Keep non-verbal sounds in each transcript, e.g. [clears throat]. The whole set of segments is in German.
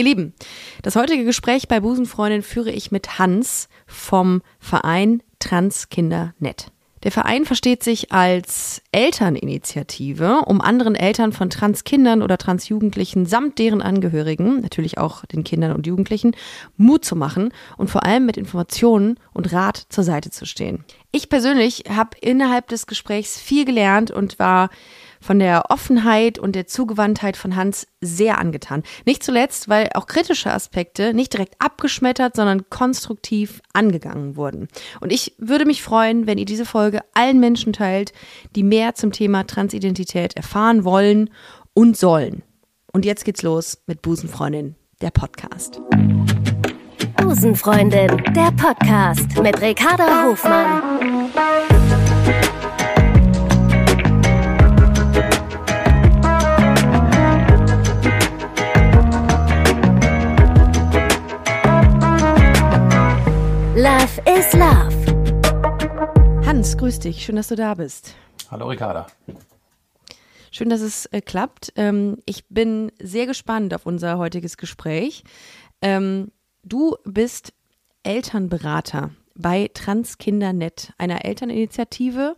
Ihr Lieben, das heutige Gespräch bei Busenfreundin führe ich mit Hans vom Verein Transkinder.net. Der Verein versteht sich als Elterninitiative, um anderen Eltern von Transkindern oder Transjugendlichen samt deren Angehörigen, natürlich auch den Kindern und Jugendlichen, Mut zu machen und vor allem mit Informationen und Rat zur Seite zu stehen. Ich persönlich habe innerhalb des Gesprächs viel gelernt und war von der Offenheit und der Zugewandtheit von Hans sehr angetan. Nicht zuletzt, weil auch kritische Aspekte nicht direkt abgeschmettert, sondern konstruktiv angegangen wurden. Und ich würde mich freuen, wenn ihr diese Folge allen Menschen teilt, die mehr zum Thema Transidentität erfahren wollen und sollen. Und jetzt geht's los mit Busenfreundin, der Podcast. Busenfreundin, der Podcast mit Ricarda Hofmann. Love is Love. Hans, grüß dich. Schön, dass du da bist. Hallo Ricarda. Schön, dass es äh, klappt. Ähm, ich bin sehr gespannt auf unser heutiges Gespräch. Ähm, du bist Elternberater bei Transkinder.net, einer Elterninitiative,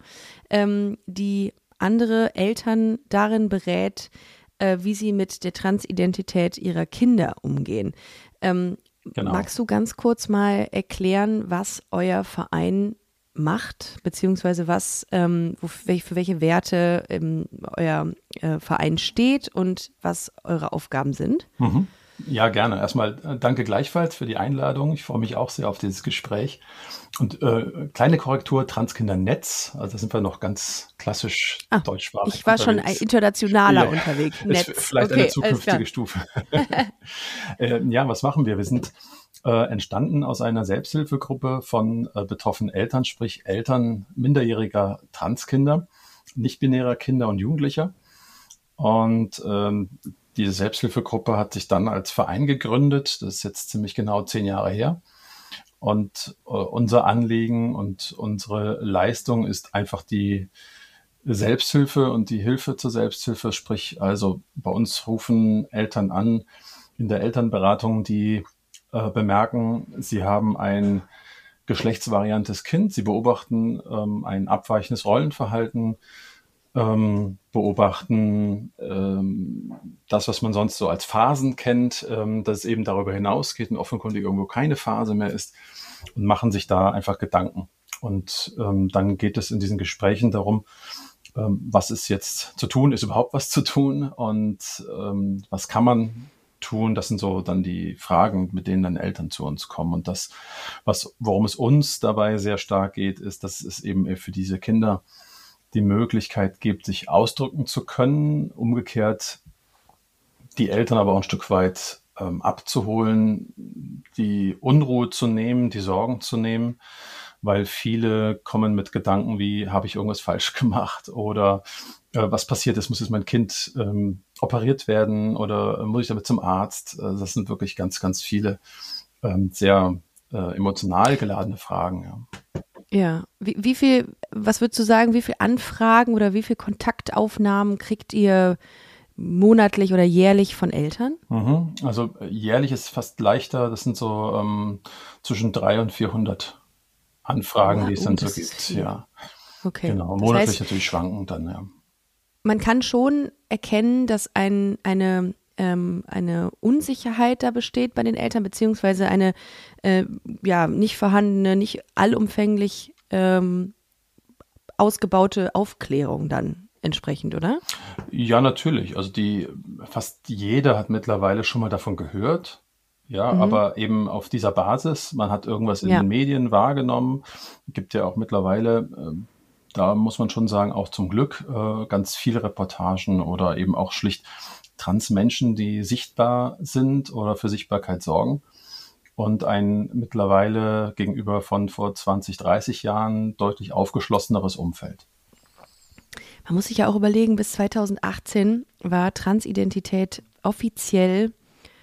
ähm, die andere Eltern darin berät, äh, wie sie mit der Transidentität ihrer Kinder umgehen. Ähm, Genau. Magst du ganz kurz mal erklären, was euer Verein macht, beziehungsweise was, ähm, wo, für welche Werte ähm, euer äh, Verein steht und was eure Aufgaben sind? Mhm. Ja, gerne. Erstmal äh, danke gleichfalls für die Einladung. Ich freue mich auch sehr auf dieses Gespräch. Und äh, kleine Korrektur, Transkindernetz, also da sind wir noch ganz klassisch ah, deutschsprachig. Ich war unterwegs. schon internationaler ja, [laughs] unterwegs. Netz. Ist vielleicht okay, eine zukünftige Stufe. [laughs] äh, ja, was machen wir? Wir sind äh, entstanden aus einer Selbsthilfegruppe von äh, betroffenen Eltern, sprich Eltern minderjähriger Transkinder, nicht-binärer Kinder und Jugendlicher. Und ähm, diese Selbsthilfegruppe hat sich dann als Verein gegründet. Das ist jetzt ziemlich genau zehn Jahre her. Und äh, unser Anliegen und unsere Leistung ist einfach die Selbsthilfe und die Hilfe zur Selbsthilfe. Sprich, also bei uns rufen Eltern an in der Elternberatung, die äh, bemerken, sie haben ein geschlechtsvariantes Kind, sie beobachten ähm, ein abweichendes Rollenverhalten, ähm, beobachten ähm, das, was man sonst so als Phasen kennt, ähm, dass es eben darüber hinausgeht und offenkundig irgendwo keine Phase mehr ist und machen sich da einfach Gedanken. Und ähm, dann geht es in diesen Gesprächen darum, ähm, was ist jetzt zu tun, ist überhaupt was zu tun und ähm, was kann man tun? Das sind so dann die Fragen, mit denen dann Eltern zu uns kommen. Und das, was, worum es uns dabei sehr stark geht, ist, dass es eben für diese Kinder die Möglichkeit gibt, sich ausdrücken zu können. Umgekehrt die Eltern aber auch ein Stück weit ähm, abzuholen, die Unruhe zu nehmen, die Sorgen zu nehmen, weil viele kommen mit Gedanken wie, habe ich irgendwas falsch [laughs] gemacht oder äh, was passiert ist, muss jetzt mein Kind ähm, operiert werden oder muss ich damit zum Arzt? Äh, das sind wirklich ganz, ganz viele ähm, sehr äh, emotional geladene Fragen. Ja. Ja, wie, wie viel, was würdest du sagen, wie viel Anfragen oder wie viel Kontaktaufnahmen kriegt ihr monatlich oder jährlich von Eltern? Mhm. Also äh, jährlich ist fast leichter, das sind so ähm, zwischen 300 und 400 Anfragen, oh, die es dann so gibt. Ja. Okay. Genau, monatlich das heißt, natürlich schwanken dann, ja. Man kann schon erkennen, dass ein, eine ähm, eine Unsicherheit da besteht bei den Eltern, beziehungsweise eine äh, ja nicht vorhandene, nicht allumfänglich ähm, ausgebaute Aufklärung dann entsprechend, oder? Ja, natürlich. Also die fast jeder hat mittlerweile schon mal davon gehört. Ja, mhm. aber eben auf dieser Basis, man hat irgendwas in ja. den Medien wahrgenommen, gibt ja auch mittlerweile, äh, da muss man schon sagen, auch zum Glück äh, ganz viele Reportagen oder eben auch schlicht Transmenschen, die sichtbar sind oder für Sichtbarkeit sorgen und ein mittlerweile gegenüber von vor 20, 30 Jahren deutlich aufgeschlosseneres Umfeld. Man muss sich ja auch überlegen, bis 2018 war Transidentität offiziell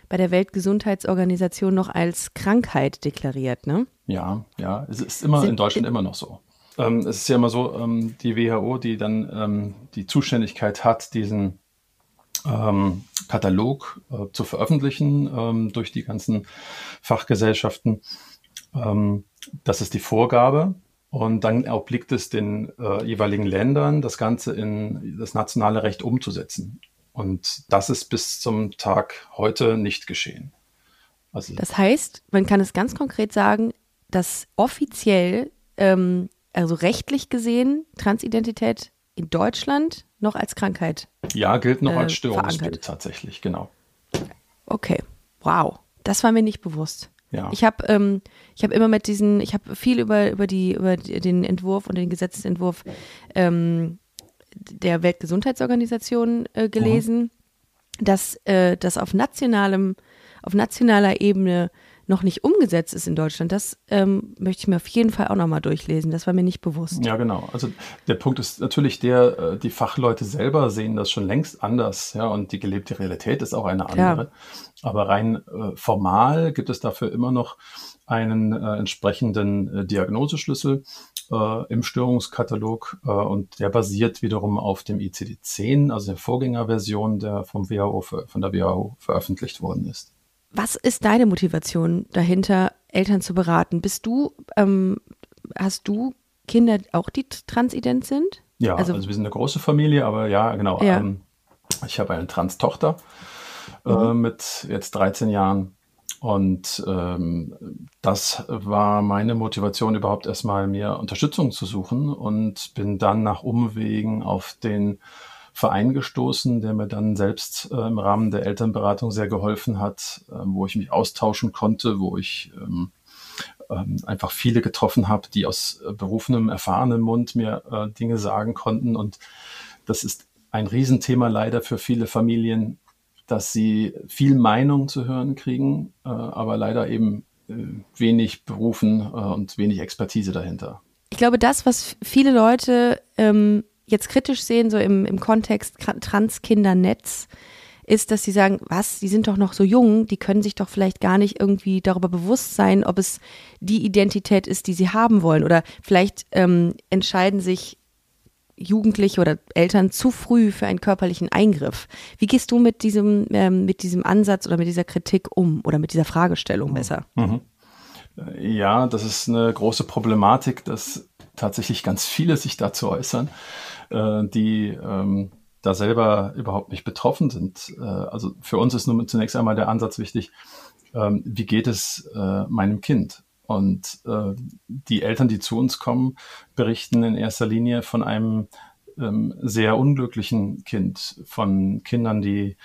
bei der Weltgesundheitsorganisation noch als Krankheit deklariert, ne? Ja, ja, es ist immer Sind, in Deutschland immer noch so. Ähm, es ist ja immer so, ähm, die WHO, die dann ähm, die Zuständigkeit hat, diesen ähm, Katalog äh, zu veröffentlichen ähm, durch die ganzen Fachgesellschaften. Ähm, das ist die Vorgabe. Und dann obliegt es den äh, jeweiligen Ländern, das Ganze in das nationale Recht umzusetzen. Und das ist bis zum Tag heute nicht geschehen. Also das heißt, man kann es ganz konkret sagen, dass offiziell, ähm, also rechtlich gesehen, Transidentität in Deutschland noch als Krankheit. Ja, gilt noch äh, als Störungsbild tatsächlich, genau. Okay, wow, das war mir nicht bewusst. Ja. Ich habe ähm, ich habe immer mit diesen, ich habe viel über über die über den Entwurf und den Gesetzentwurf ähm, der Weltgesundheitsorganisation äh, gelesen, mhm. dass äh, das auf nationalem auf nationaler Ebene noch nicht umgesetzt ist in Deutschland, das ähm, möchte ich mir auf jeden Fall auch nochmal durchlesen. Das war mir nicht bewusst. Ja, genau. Also der Punkt ist natürlich der, äh, die Fachleute selber sehen das schon längst anders, ja, und die gelebte Realität ist auch eine andere. Aber rein äh, formal gibt es dafür immer noch einen äh, entsprechenden äh, Diagnoseschlüssel äh, im Störungskatalog äh, und der basiert wiederum auf dem ICD-10, also der Vorgängerversion, der vom WHO, von der WHO veröffentlicht worden ist. Was ist deine Motivation dahinter, Eltern zu beraten? Bist du, ähm, hast du Kinder auch, die transident sind? Ja, also, also, wir sind eine große Familie, aber ja, genau. Ja. Ähm, ich habe eine Trans-Tochter äh, mhm. mit jetzt 13 Jahren. Und ähm, das war meine Motivation, überhaupt erstmal mir Unterstützung zu suchen und bin dann nach Umwegen auf den Verein gestoßen, der mir dann selbst äh, im Rahmen der Elternberatung sehr geholfen hat, äh, wo ich mich austauschen konnte, wo ich ähm, ähm, einfach viele getroffen habe, die aus äh, berufenem, erfahrenem Mund mir äh, Dinge sagen konnten. Und das ist ein Riesenthema leider für viele Familien, dass sie viel Meinung zu hören kriegen, äh, aber leider eben äh, wenig Berufen und wenig Expertise dahinter. Ich glaube, das, was viele Leute ähm, jetzt kritisch sehen, so im, im Kontext Transkindernetz, ist, dass sie sagen, was, die sind doch noch so jung, die können sich doch vielleicht gar nicht irgendwie darüber bewusst sein, ob es die Identität ist, die sie haben wollen. Oder vielleicht ähm, entscheiden sich Jugendliche oder Eltern zu früh für einen körperlichen Eingriff. Wie gehst du mit diesem, ähm, mit diesem Ansatz oder mit dieser Kritik um oder mit dieser Fragestellung besser? Mhm. Ja, das ist eine große Problematik, dass tatsächlich ganz viele sich dazu äußern äh, die ähm, da selber überhaupt nicht betroffen sind. Äh, also für uns ist nun zunächst einmal der Ansatz wichtig, ähm, wie geht es äh, meinem Kind? Und äh, die Eltern, die zu uns kommen, berichten in erster Linie von einem ähm, sehr unglücklichen Kind, von Kindern, die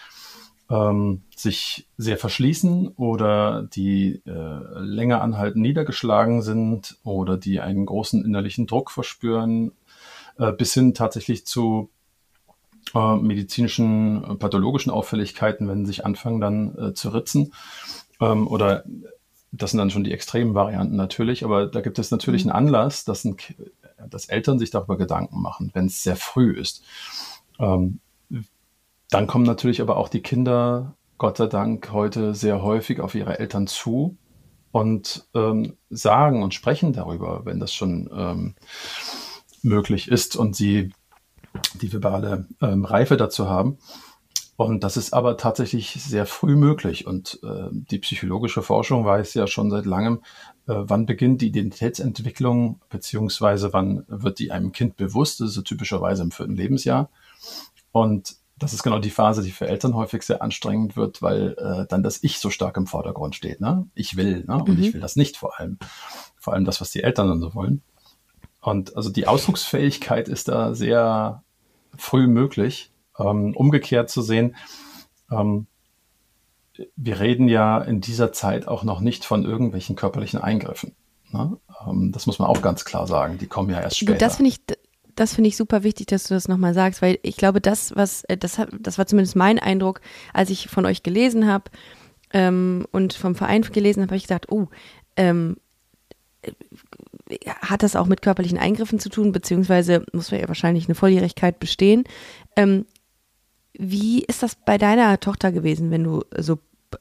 ähm, sich sehr verschließen oder die äh, länger anhalten niedergeschlagen sind oder die einen großen innerlichen Druck verspüren äh, bis hin tatsächlich zu äh, medizinischen, äh, pathologischen Auffälligkeiten, wenn sie sich anfangen dann äh, zu ritzen. Ähm, oder das sind dann schon die extremen Varianten natürlich, aber da gibt es natürlich mhm. einen Anlass, dass, ein, dass Eltern sich darüber Gedanken machen, wenn es sehr früh ist. Ähm, dann kommen natürlich aber auch die Kinder, Gott sei Dank, heute sehr häufig auf ihre Eltern zu und ähm, sagen und sprechen darüber, wenn das schon ähm, möglich ist und sie die verbale ähm, Reife dazu haben. Und das ist aber tatsächlich sehr früh möglich. Und äh, die psychologische Forschung weiß ja schon seit langem, äh, wann beginnt die Identitätsentwicklung, beziehungsweise wann wird die einem Kind bewusst. Das ist so typischerweise im vierten Lebensjahr. Und das ist genau die Phase, die für Eltern häufig sehr anstrengend wird, weil äh, dann das Ich so stark im Vordergrund steht. Ne? Ich will, ne? und mhm. ich will das nicht vor allem. Vor allem das, was die Eltern dann so wollen. Und also die Ausdrucksfähigkeit ist da sehr früh möglich. Ähm, umgekehrt zu sehen, ähm, wir reden ja in dieser Zeit auch noch nicht von irgendwelchen körperlichen Eingriffen. Ne? Ähm, das muss man auch ganz klar sagen. Die kommen ja erst später. Das finde ich, das finde ich super wichtig, dass du das nochmal sagst, weil ich glaube, das, was, äh, das, das war zumindest mein Eindruck, als ich von euch gelesen habe ähm, und vom Verein gelesen habe, habe ich gesagt, oh, ähm, hat das auch mit körperlichen Eingriffen zu tun, beziehungsweise muss ja wahrscheinlich eine Volljährigkeit bestehen. Ähm, wie ist das bei deiner Tochter gewesen, wenn du so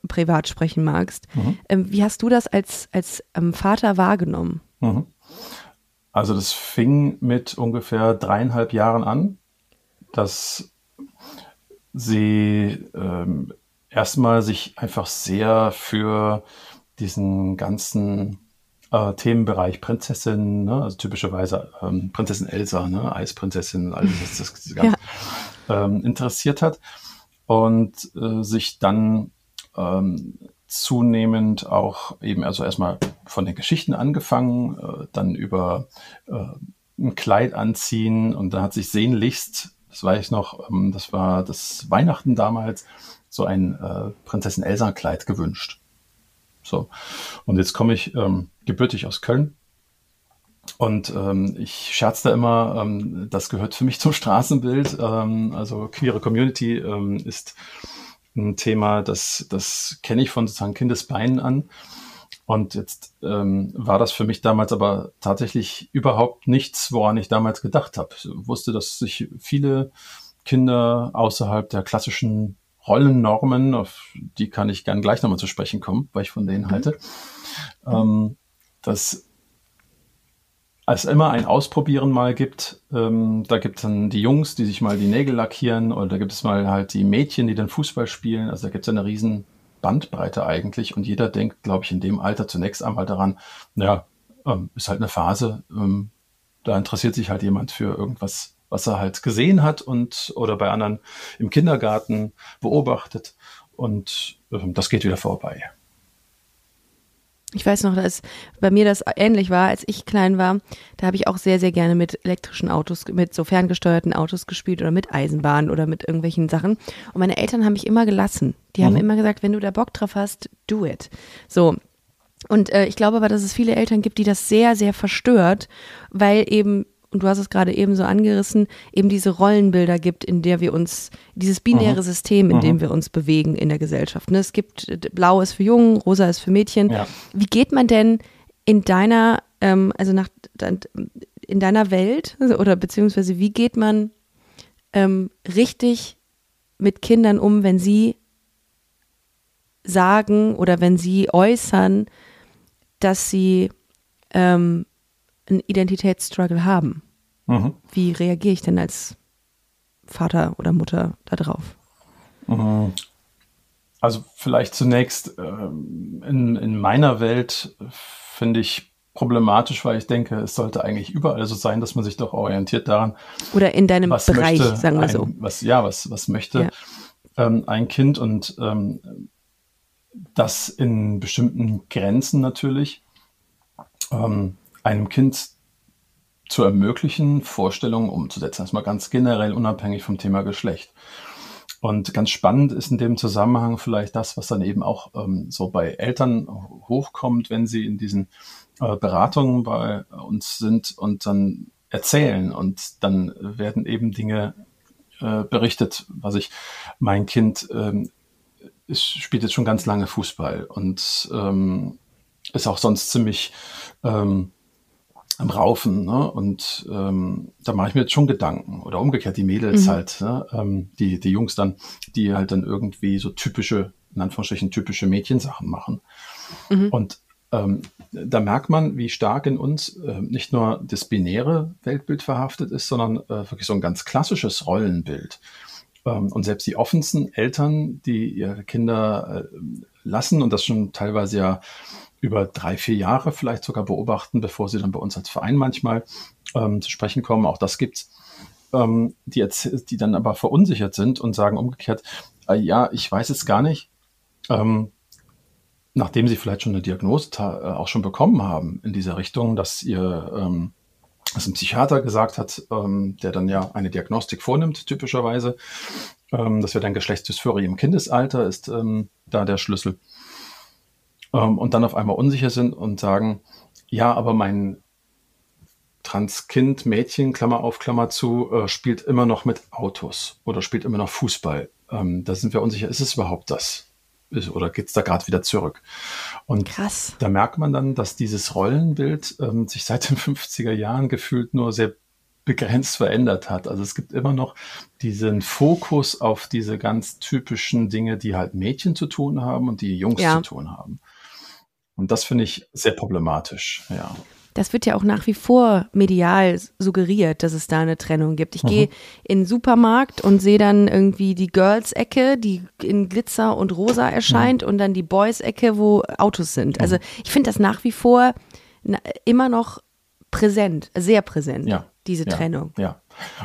privat sprechen magst? Mhm. Ähm, wie hast du das als, als ähm, Vater wahrgenommen? Mhm. Also das fing mit ungefähr dreieinhalb Jahren an, dass sie ähm, erstmal sich einfach sehr für diesen ganzen äh, Themenbereich Prinzessin, ne? also typischerweise ähm, Prinzessin Elsa, ne? Eisprinzessin, alles das, [laughs] das ganz, ja. ähm, interessiert hat und äh, sich dann ähm, zunehmend auch eben, also erstmal von den Geschichten angefangen, äh, dann über äh, ein Kleid anziehen und dann hat sich sehnlichst, das weiß ich noch, ähm, das war das Weihnachten damals, so ein äh, Prinzessin Elsa Kleid gewünscht. So. Und jetzt komme ich ähm, gebürtig aus Köln. Und ähm, ich scherze da immer, ähm, das gehört für mich zum Straßenbild. Ähm, also queere Community ähm, ist ein Thema, das, das kenne ich von sozusagen Kindesbeinen an. Und jetzt ähm, war das für mich damals aber tatsächlich überhaupt nichts, woran ich damals gedacht habe. Ich wusste, dass sich viele Kinder außerhalb der klassischen Rollennormen, auf die kann ich gern gleich nochmal zu sprechen kommen, weil ich von denen mhm. halte, ähm, dass es immer ein Ausprobieren mal gibt. Ähm, da gibt es dann die Jungs, die sich mal die Nägel lackieren oder da gibt es mal halt die Mädchen, die dann Fußball spielen. Also da gibt es eine riesen Bandbreite eigentlich und jeder denkt, glaube ich, in dem Alter zunächst einmal daran, naja, ähm, ist halt eine Phase, ähm, da interessiert sich halt jemand für irgendwas was er halt gesehen hat und oder bei anderen im Kindergarten beobachtet. Und äh, das geht wieder vorbei. Ich weiß noch, dass bei mir das ähnlich war, als ich klein war. Da habe ich auch sehr, sehr gerne mit elektrischen Autos, mit so ferngesteuerten Autos gespielt oder mit Eisenbahnen oder mit irgendwelchen Sachen. Und meine Eltern haben mich immer gelassen. Die mhm. haben immer gesagt, wenn du da Bock drauf hast, do it. So. Und äh, ich glaube aber, dass es viele Eltern gibt, die das sehr, sehr verstört, weil eben und du hast es gerade eben so angerissen, eben diese Rollenbilder gibt, in der wir uns, dieses binäre mhm. System, in mhm. dem wir uns bewegen in der Gesellschaft. Ne? Es gibt, blau ist für Jungen, rosa ist für Mädchen. Ja. Wie geht man denn in deiner, ähm, also nach, in deiner Welt, oder beziehungsweise wie geht man ähm, richtig mit Kindern um, wenn sie sagen oder wenn sie äußern, dass sie ähm, einen Identitätsstruggle haben. Mhm. Wie reagiere ich denn als Vater oder Mutter darauf? Mhm. Also vielleicht zunächst äh, in, in meiner Welt finde ich problematisch, weil ich denke, es sollte eigentlich überall so sein, dass man sich doch orientiert daran. Oder in deinem Bereich, sagen wir ein, so. Was, ja, was, was möchte ja. ähm, ein Kind und ähm, das in bestimmten Grenzen natürlich. Ähm, einem Kind zu ermöglichen, Vorstellungen umzusetzen. Erstmal ganz generell unabhängig vom Thema Geschlecht. Und ganz spannend ist in dem Zusammenhang vielleicht das, was dann eben auch ähm, so bei Eltern hochkommt, wenn sie in diesen äh, Beratungen bei uns sind und dann erzählen und dann werden eben Dinge äh, berichtet, was ich, mein Kind ähm, ist, spielt jetzt schon ganz lange Fußball und ähm, ist auch sonst ziemlich ähm, am Raufen. Ne? Und ähm, da mache ich mir jetzt schon Gedanken. Oder umgekehrt, die Mädels mhm. halt, ne? ähm, die, die Jungs dann, die halt dann irgendwie so typische, in Anführungsstrichen typische Mädchensachen machen. Mhm. Und ähm, da merkt man, wie stark in uns äh, nicht nur das binäre Weltbild verhaftet ist, sondern äh, wirklich so ein ganz klassisches Rollenbild. Ähm, und selbst die offensten Eltern, die ihre Kinder äh, lassen und das schon teilweise ja über drei, vier Jahre vielleicht sogar beobachten, bevor sie dann bei uns als Verein manchmal ähm, zu sprechen kommen. Auch das gibt's. Ähm, die, die dann aber verunsichert sind und sagen umgekehrt, äh, ja, ich weiß es gar nicht. Ähm, nachdem sie vielleicht schon eine Diagnose äh, auch schon bekommen haben in dieser Richtung, dass ihr dass ein Psychiater gesagt hat, ähm, der dann ja eine Diagnostik vornimmt, typischerweise. Ähm, das wäre dann Geschlechtsdysphorie im Kindesalter, ist ähm, da der Schlüssel ähm, und dann auf einmal unsicher sind und sagen, ja, aber mein Transkind, Mädchen, Klammer auf, Klammer zu, äh, spielt immer noch mit Autos oder spielt immer noch Fußball. Ähm, da sind wir unsicher, ist es überhaupt das? Ist, oder geht es da gerade wieder zurück? Und Krass. da merkt man dann, dass dieses Rollenbild ähm, sich seit den [laughs] 50er Jahren gefühlt nur sehr begrenzt verändert hat. Also es gibt immer noch diesen Fokus auf diese ganz typischen Dinge, die halt Mädchen zu tun haben und die Jungs ja. zu tun haben. Und das finde ich sehr problematisch, ja. Das wird ja auch nach wie vor medial suggeriert, dass es da eine Trennung gibt. Ich mhm. gehe in den Supermarkt und sehe dann irgendwie die Girls-Ecke, die in Glitzer und Rosa erscheint mhm. und dann die Boys-Ecke, wo Autos sind. Also mhm. ich finde das nach wie vor immer noch präsent, sehr präsent, ja. diese ja. Trennung. Ja.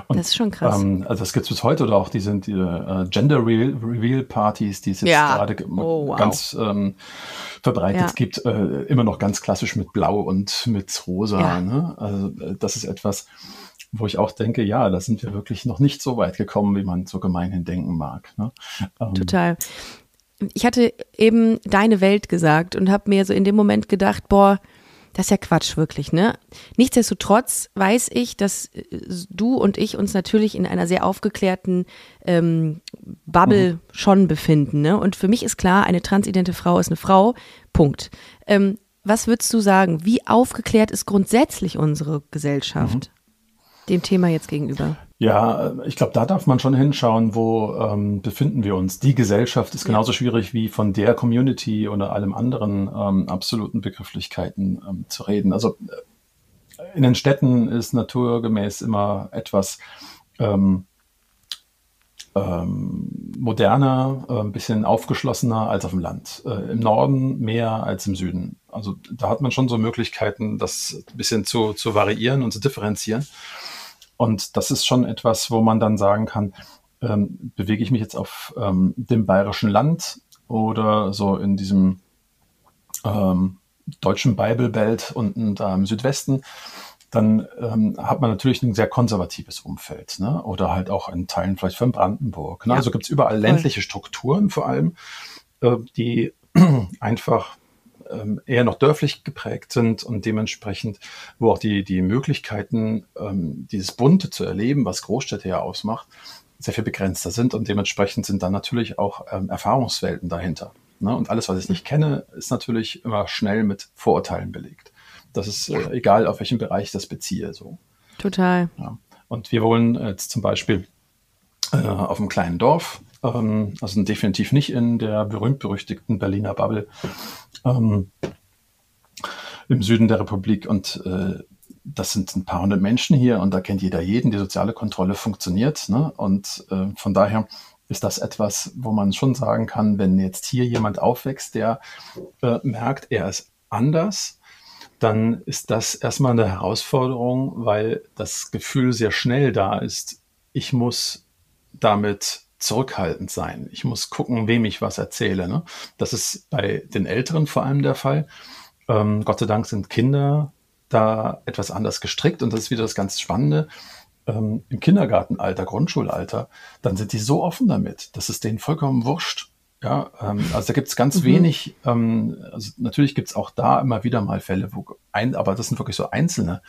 Und, das ist schon krass. Ähm, also das gibt es bis heute oder auch die sind die, äh, Gender Reveal Partys, die es jetzt ja. gerade oh, wow. ganz ähm, verbreitet ja. gibt, äh, immer noch ganz klassisch mit Blau und mit Rosa. Ja. Ne? Also äh, das ist etwas, wo ich auch denke, ja, da sind wir wirklich noch nicht so weit gekommen, wie man so gemeinhin denken mag. Ne? Ähm, Total. Ich hatte eben deine Welt gesagt und habe mir so in dem Moment gedacht, boah, das ist ja Quatsch, wirklich, ne? Nichtsdestotrotz weiß ich, dass äh, du und ich uns natürlich in einer sehr aufgeklärten ähm, Bubble mhm. schon befinden, ne? Und für mich ist klar, eine transidente Frau ist eine Frau, Punkt. Ähm, was würdest du sagen? Wie aufgeklärt ist grundsätzlich unsere Gesellschaft mhm. dem Thema jetzt gegenüber? Ja, ich glaube, da darf man schon hinschauen, wo ähm, befinden wir uns. Die Gesellschaft ist genauso schwierig wie von der Community oder allem anderen ähm, absoluten Begrifflichkeiten ähm, zu reden. Also äh, in den Städten ist naturgemäß immer etwas ähm, ähm, moderner, äh, ein bisschen aufgeschlossener als auf dem Land. Äh, Im Norden mehr als im Süden. Also da hat man schon so Möglichkeiten, das ein bisschen zu, zu variieren und zu differenzieren. Und das ist schon etwas, wo man dann sagen kann, ähm, bewege ich mich jetzt auf ähm, dem bayerischen Land oder so in diesem ähm, deutschen Bible Belt unten da im Südwesten, dann ähm, hat man natürlich ein sehr konservatives Umfeld. Ne? Oder halt auch in Teilen vielleicht von Brandenburg. Ne? Ja. Also gibt es überall ländliche Strukturen vor allem, äh, die [clears throat] einfach ähm, eher noch dörflich geprägt sind und dementsprechend, wo auch die, die Möglichkeiten, ähm, dieses Bunte zu erleben, was Großstädte ja ausmacht, sehr viel begrenzter sind und dementsprechend sind dann natürlich auch ähm, Erfahrungswelten dahinter. Ne? Und alles, was ich nicht kenne, ist natürlich immer schnell mit Vorurteilen belegt. Das ist äh, egal, auf welchen Bereich ich das beziehe. So. Total. Ja. Und wir wollen jetzt zum Beispiel äh, auf einem kleinen Dorf ähm, also definitiv nicht in der berühmt-berüchtigten Berliner Bubble ähm, im Süden der Republik. Und äh, das sind ein paar hundert Menschen hier und da kennt jeder jeden. Die soziale Kontrolle funktioniert. Ne? Und äh, von daher ist das etwas, wo man schon sagen kann, wenn jetzt hier jemand aufwächst, der äh, merkt, er ist anders, dann ist das erstmal eine Herausforderung, weil das Gefühl sehr schnell da ist, ich muss damit zurückhaltend sein. Ich muss gucken, wem ich was erzähle. Ne? Das ist bei den Älteren vor allem der Fall. Ähm, Gott sei Dank sind Kinder da etwas anders gestrickt und das ist wieder das ganz Spannende. Ähm, Im Kindergartenalter, Grundschulalter, dann sind die so offen damit, dass es denen vollkommen wurscht. Ja, ähm, also da gibt es ganz mhm. wenig, ähm, also natürlich gibt es auch da immer wieder mal Fälle, wo ein, aber das sind wirklich so einzelne,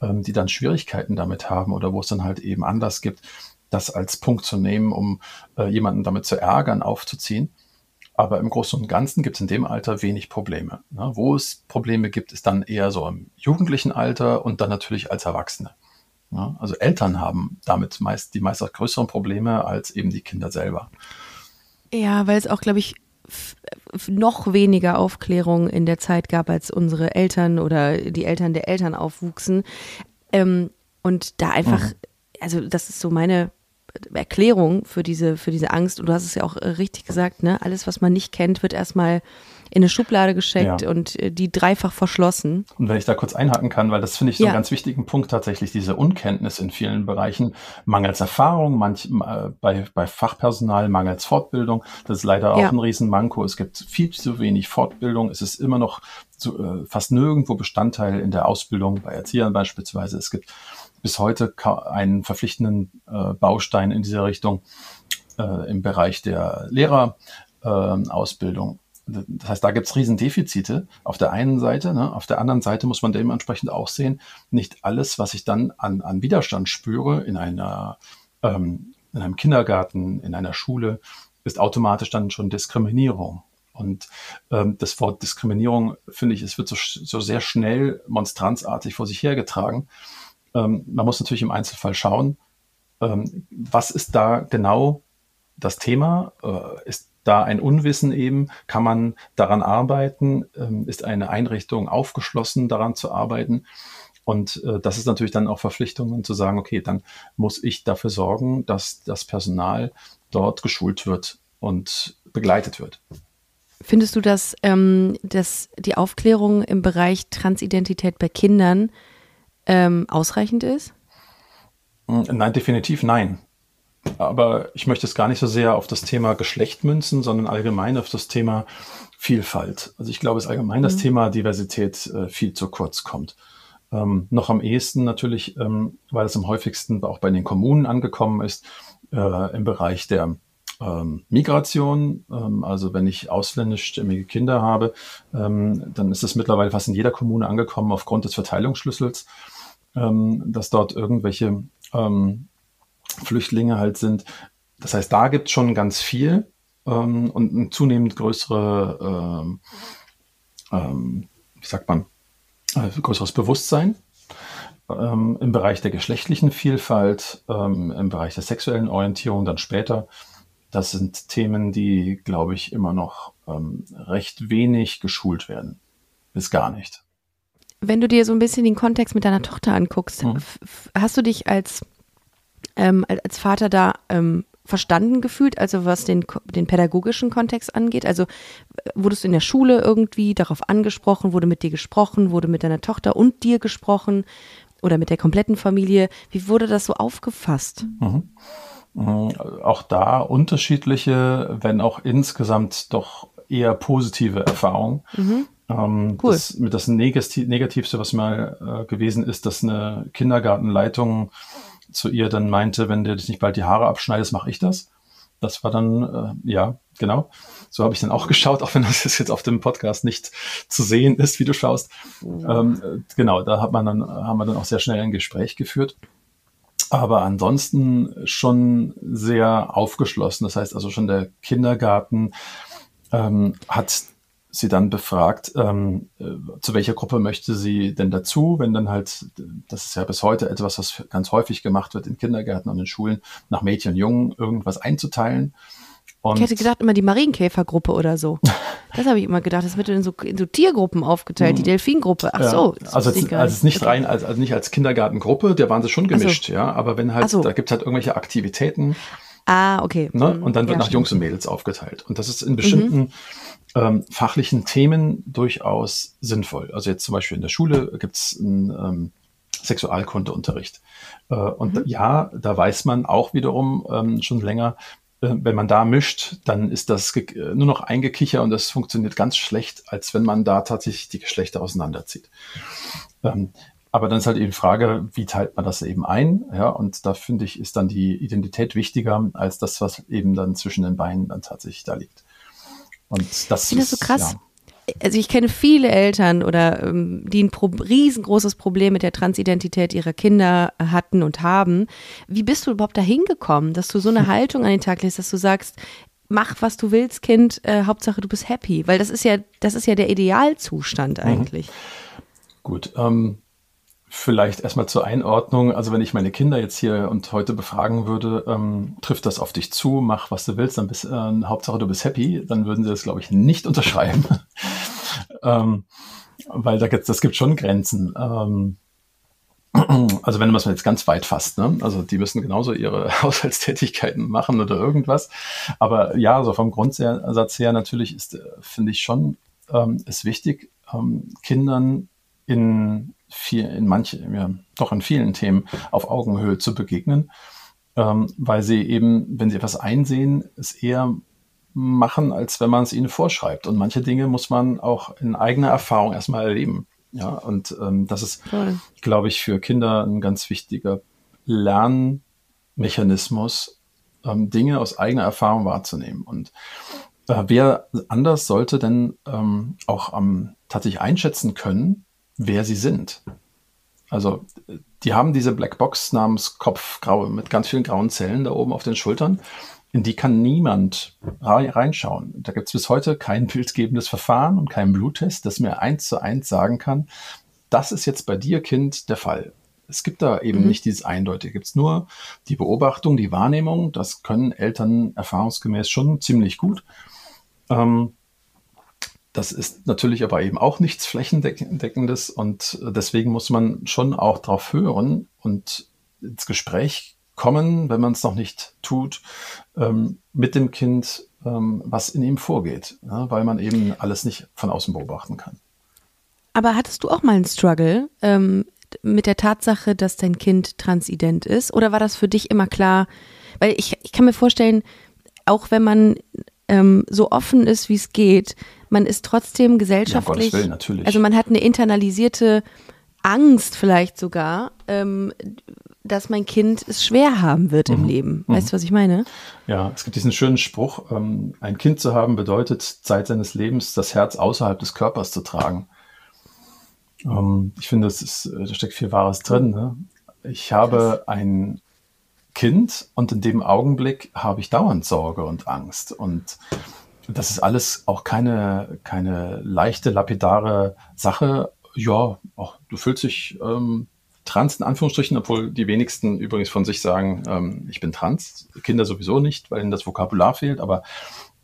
ähm, die dann Schwierigkeiten damit haben oder wo es dann halt eben anders gibt das als Punkt zu nehmen, um äh, jemanden damit zu ärgern, aufzuziehen. Aber im Großen und Ganzen gibt es in dem Alter wenig Probleme. Ne? Wo es Probleme gibt, ist dann eher so im jugendlichen Alter und dann natürlich als Erwachsene. Ne? Also Eltern haben damit meist die meist auch größeren Probleme als eben die Kinder selber. Ja, weil es auch, glaube ich, noch weniger Aufklärung in der Zeit gab, als unsere Eltern oder die Eltern der Eltern aufwuchsen. Ähm, und da einfach, mhm. also das ist so meine Erklärung für diese, für diese Angst. Und du hast es ja auch äh, richtig gesagt, ne? Alles, was man nicht kennt, wird erstmal in eine Schublade geschickt ja. und äh, die dreifach verschlossen. Und wenn ich da kurz einhaken kann, weil das finde ich so ja. einen ganz wichtigen Punkt tatsächlich, diese Unkenntnis in vielen Bereichen, mangels Erfahrung, manch, äh, bei, bei Fachpersonal mangels Fortbildung. Das ist leider auch ja. ein Riesenmanko. Es gibt viel zu wenig Fortbildung. Es ist immer noch zu, äh, fast nirgendwo Bestandteil in der Ausbildung, bei Erziehern beispielsweise. Es gibt bis heute einen verpflichtenden äh, Baustein in dieser Richtung äh, im Bereich der Lehrerausbildung. Äh, das heißt, da gibt es Riesendefizite auf der einen Seite. Ne? Auf der anderen Seite muss man dementsprechend auch sehen, nicht alles, was ich dann an, an Widerstand spüre in einer ähm, in einem Kindergarten, in einer Schule, ist automatisch dann schon Diskriminierung. Und ähm, das Wort Diskriminierung, finde ich, es wird so, so sehr schnell monstranzartig vor sich hergetragen. Ähm, man muss natürlich im Einzelfall schauen, ähm, was ist da genau das Thema? Äh, ist da ein Unwissen eben? Kann man daran arbeiten? Ähm, ist eine Einrichtung aufgeschlossen, daran zu arbeiten? Und äh, das ist natürlich dann auch Verpflichtungen zu sagen, okay, dann muss ich dafür sorgen, dass das Personal dort geschult wird und begleitet wird. Findest du, dass, ähm, dass die Aufklärung im Bereich Transidentität bei Kindern ähm, ausreichend ist? Hm, nein, definitiv nein. Aber ich möchte es gar nicht so sehr auf das Thema Geschlecht münzen, sondern allgemein auf das Thema Vielfalt. Also ich glaube, es allgemein mhm. das Thema Diversität äh, viel zu kurz kommt. Ähm, noch am ehesten natürlich, ähm, weil es am häufigsten auch bei den Kommunen angekommen ist, äh, im Bereich der ähm, Migration. Ähm, also wenn ich ausländischstämmige Kinder habe, ähm, dann ist es mittlerweile fast in jeder Kommune angekommen aufgrund des Verteilungsschlüssels, ähm, dass dort irgendwelche ähm, Flüchtlinge halt sind. Das heißt, da gibt es schon ganz viel ähm, und ein zunehmend größere, ähm, ähm, wie sagt man, äh, größeres Bewusstsein ähm, im Bereich der geschlechtlichen Vielfalt, im Bereich der sexuellen Orientierung dann später. Das sind Themen, die, glaube ich, immer noch recht wenig geschult werden. Bis gar nicht. Wenn du dir so ein bisschen den Kontext mit deiner Tochter anguckst, mhm. hast du dich als ähm, als Vater da ähm, verstanden gefühlt, also was den, den pädagogischen Kontext angeht? Also wurdest du in der Schule irgendwie darauf angesprochen, wurde mit dir gesprochen, wurde mit deiner Tochter und dir gesprochen oder mit der kompletten Familie? Wie wurde das so aufgefasst? Mhm. mhm. Auch da unterschiedliche, wenn auch insgesamt doch eher positive Erfahrungen. Mhm. Ähm, cool. Das, das Negativste, was mal äh, gewesen ist, dass eine Kindergartenleitung zu ihr dann meinte, wenn du dich nicht bald die Haare abschneidest, mache ich das. Das war dann, äh, ja, genau. So habe ich dann auch [laughs] geschaut, auch wenn das jetzt auf dem Podcast nicht zu sehen ist, wie du schaust. Ähm, äh, genau, da hat man dann, haben wir dann auch sehr schnell ein Gespräch geführt. Aber ansonsten schon sehr aufgeschlossen. Das heißt also schon der Kindergarten ähm, hat sie dann befragt, ähm, äh, zu welcher Gruppe möchte sie denn dazu, wenn dann halt, das ist ja bis heute etwas, was ganz häufig gemacht wird in Kindergärten und in Schulen, nach Mädchen und Jungen irgendwas einzuteilen. Und ich hätte gedacht, immer die Marienkäfergruppe oder so. [laughs] Das habe ich immer gedacht. Das wird in so, in so Tiergruppen aufgeteilt, die mhm. Delfingruppe. Ach so. Ja, also, jetzt, also nicht rein, also, also, nicht als Kindergartengruppe, da waren sie schon gemischt, so. ja. Aber wenn halt, so. da gibt es halt irgendwelche Aktivitäten. Ah, okay. Ne? Und dann wird ja, nach stimmt. Jungs und Mädels aufgeteilt. Und das ist in bestimmten mhm ähm, fachlichen Themen durchaus sinnvoll. Also jetzt zum Beispiel in der Schule gibt es einen ähm, Sexualkundeunterricht. Äh, und mhm. ja, da weiß man auch wiederum ähm, schon länger, äh, wenn man da mischt, dann ist das äh, nur noch eingekicher und das funktioniert ganz schlecht, als wenn man da tatsächlich die Geschlechter auseinanderzieht. Ähm, aber dann ist halt eben die Frage, wie teilt man das eben ein? Ja, und da finde ich, ist dann die Identität wichtiger als das, was eben dann zwischen den Beinen dann tatsächlich da liegt. Und das ich finde das so krass. Ja. Also ich kenne viele Eltern oder ähm, die ein pro riesengroßes Problem mit der Transidentität ihrer Kinder hatten und haben. Wie bist du überhaupt dahin gekommen, dass du so eine [laughs] Haltung an den Tag legst, dass du sagst, mach was du willst, Kind, äh, Hauptsache du bist happy, weil das ist ja, das ist ja der Idealzustand mhm. eigentlich. Mhm. Gut, ähm, Vielleicht erstmal zur Einordnung. Also wenn ich meine Kinder jetzt hier und heute befragen würde, ähm, trifft das auf dich zu, mach was du willst, dann bist äh, Hauptsache du bist happy, dann würden sie das, glaube ich, nicht [laughs] unterschreiben. ähm, weil da gibt's, das gibt schon Grenzen. Ähm, also wenn man es jetzt ganz weit fasst, ne? also die müssen genauso ihre [laughs] Haushaltstätigkeiten machen oder irgendwas. Aber ja, so vom Grundsatz her natürlich ist, äh, finde ich schon, ähm, ist wichtig, ähm, Kindern in viel, in manche, ja, doch in vielen Themen auf Augenhöhe zu begegnen, ähm, weil sie eben, wenn sie etwas einsehen, es eher machen, als wenn man es ihnen vorschreibt. Und manche Dinge muss man auch in eigener Erfahrung erstmal erleben. Ja, und ähm, das ist, glaube ich, für Kinder ein ganz wichtiger Lernmechanismus, ähm, Dinge aus eigener Erfahrung wahrzunehmen. Und äh, wer anders sollte denn ähm, auch tatsächlich einschätzen können, wer sie sind. Also die haben diese Blackbox namens Kopf grau, mit ganz vielen grauen Zellen da oben auf den Schultern. In die kann niemand reinschauen. Da gibt es bis heute kein [laughs] bildgebendes Verfahren und keinen Bluttest, das mir eins zu eins sagen kann, das ist jetzt bei dir, Kind, der Fall. Es gibt da eben mhm. nicht dieses Eindeutige. Gibt es nur die Beobachtung, die Wahrnehmung. Das können Eltern erfahrungsgemäß schon ziemlich gut. Ähm, das ist natürlich aber eben auch nichts Flächendeckendes und deswegen muss man schon auch drauf hören und ins Gespräch kommen, wenn man es noch nicht tut, ähm, mit dem Kind, ähm, was in ihm vorgeht, ja, weil man eben alles nicht von außen beobachten kann. Aber hattest du auch mal einen Struggle ähm, mit der Tatsache, dass dein Kind transident ist? Oder war das für dich immer klar? Weil ich, ich kann mir vorstellen, auch wenn man ähm, so offen ist, wie es geht, man ist trotzdem gesellschaftlich. Ja, Willen, natürlich. Also man hat eine internalisierte Angst vielleicht sogar, ähm, dass mein Kind es schwer haben wird mhm. im Leben. Weißt mhm. du, was ich meine? Ja, es gibt diesen schönen Spruch, ähm, ein Kind zu haben bedeutet, Zeit seines Lebens das Herz außerhalb des Körpers zu tragen. Ähm, ich finde, das ist, äh, da steckt viel Wahres drin. Ne? Ich habe ein Kind und in dem Augenblick habe ich dauernd Sorge und Angst. Und das ist alles auch keine, keine leichte, lapidare Sache. Ja, auch, du fühlst dich ähm, trans in Anführungsstrichen, obwohl die wenigsten übrigens von sich sagen, ähm, ich bin trans. Kinder sowieso nicht, weil ihnen das Vokabular fehlt, aber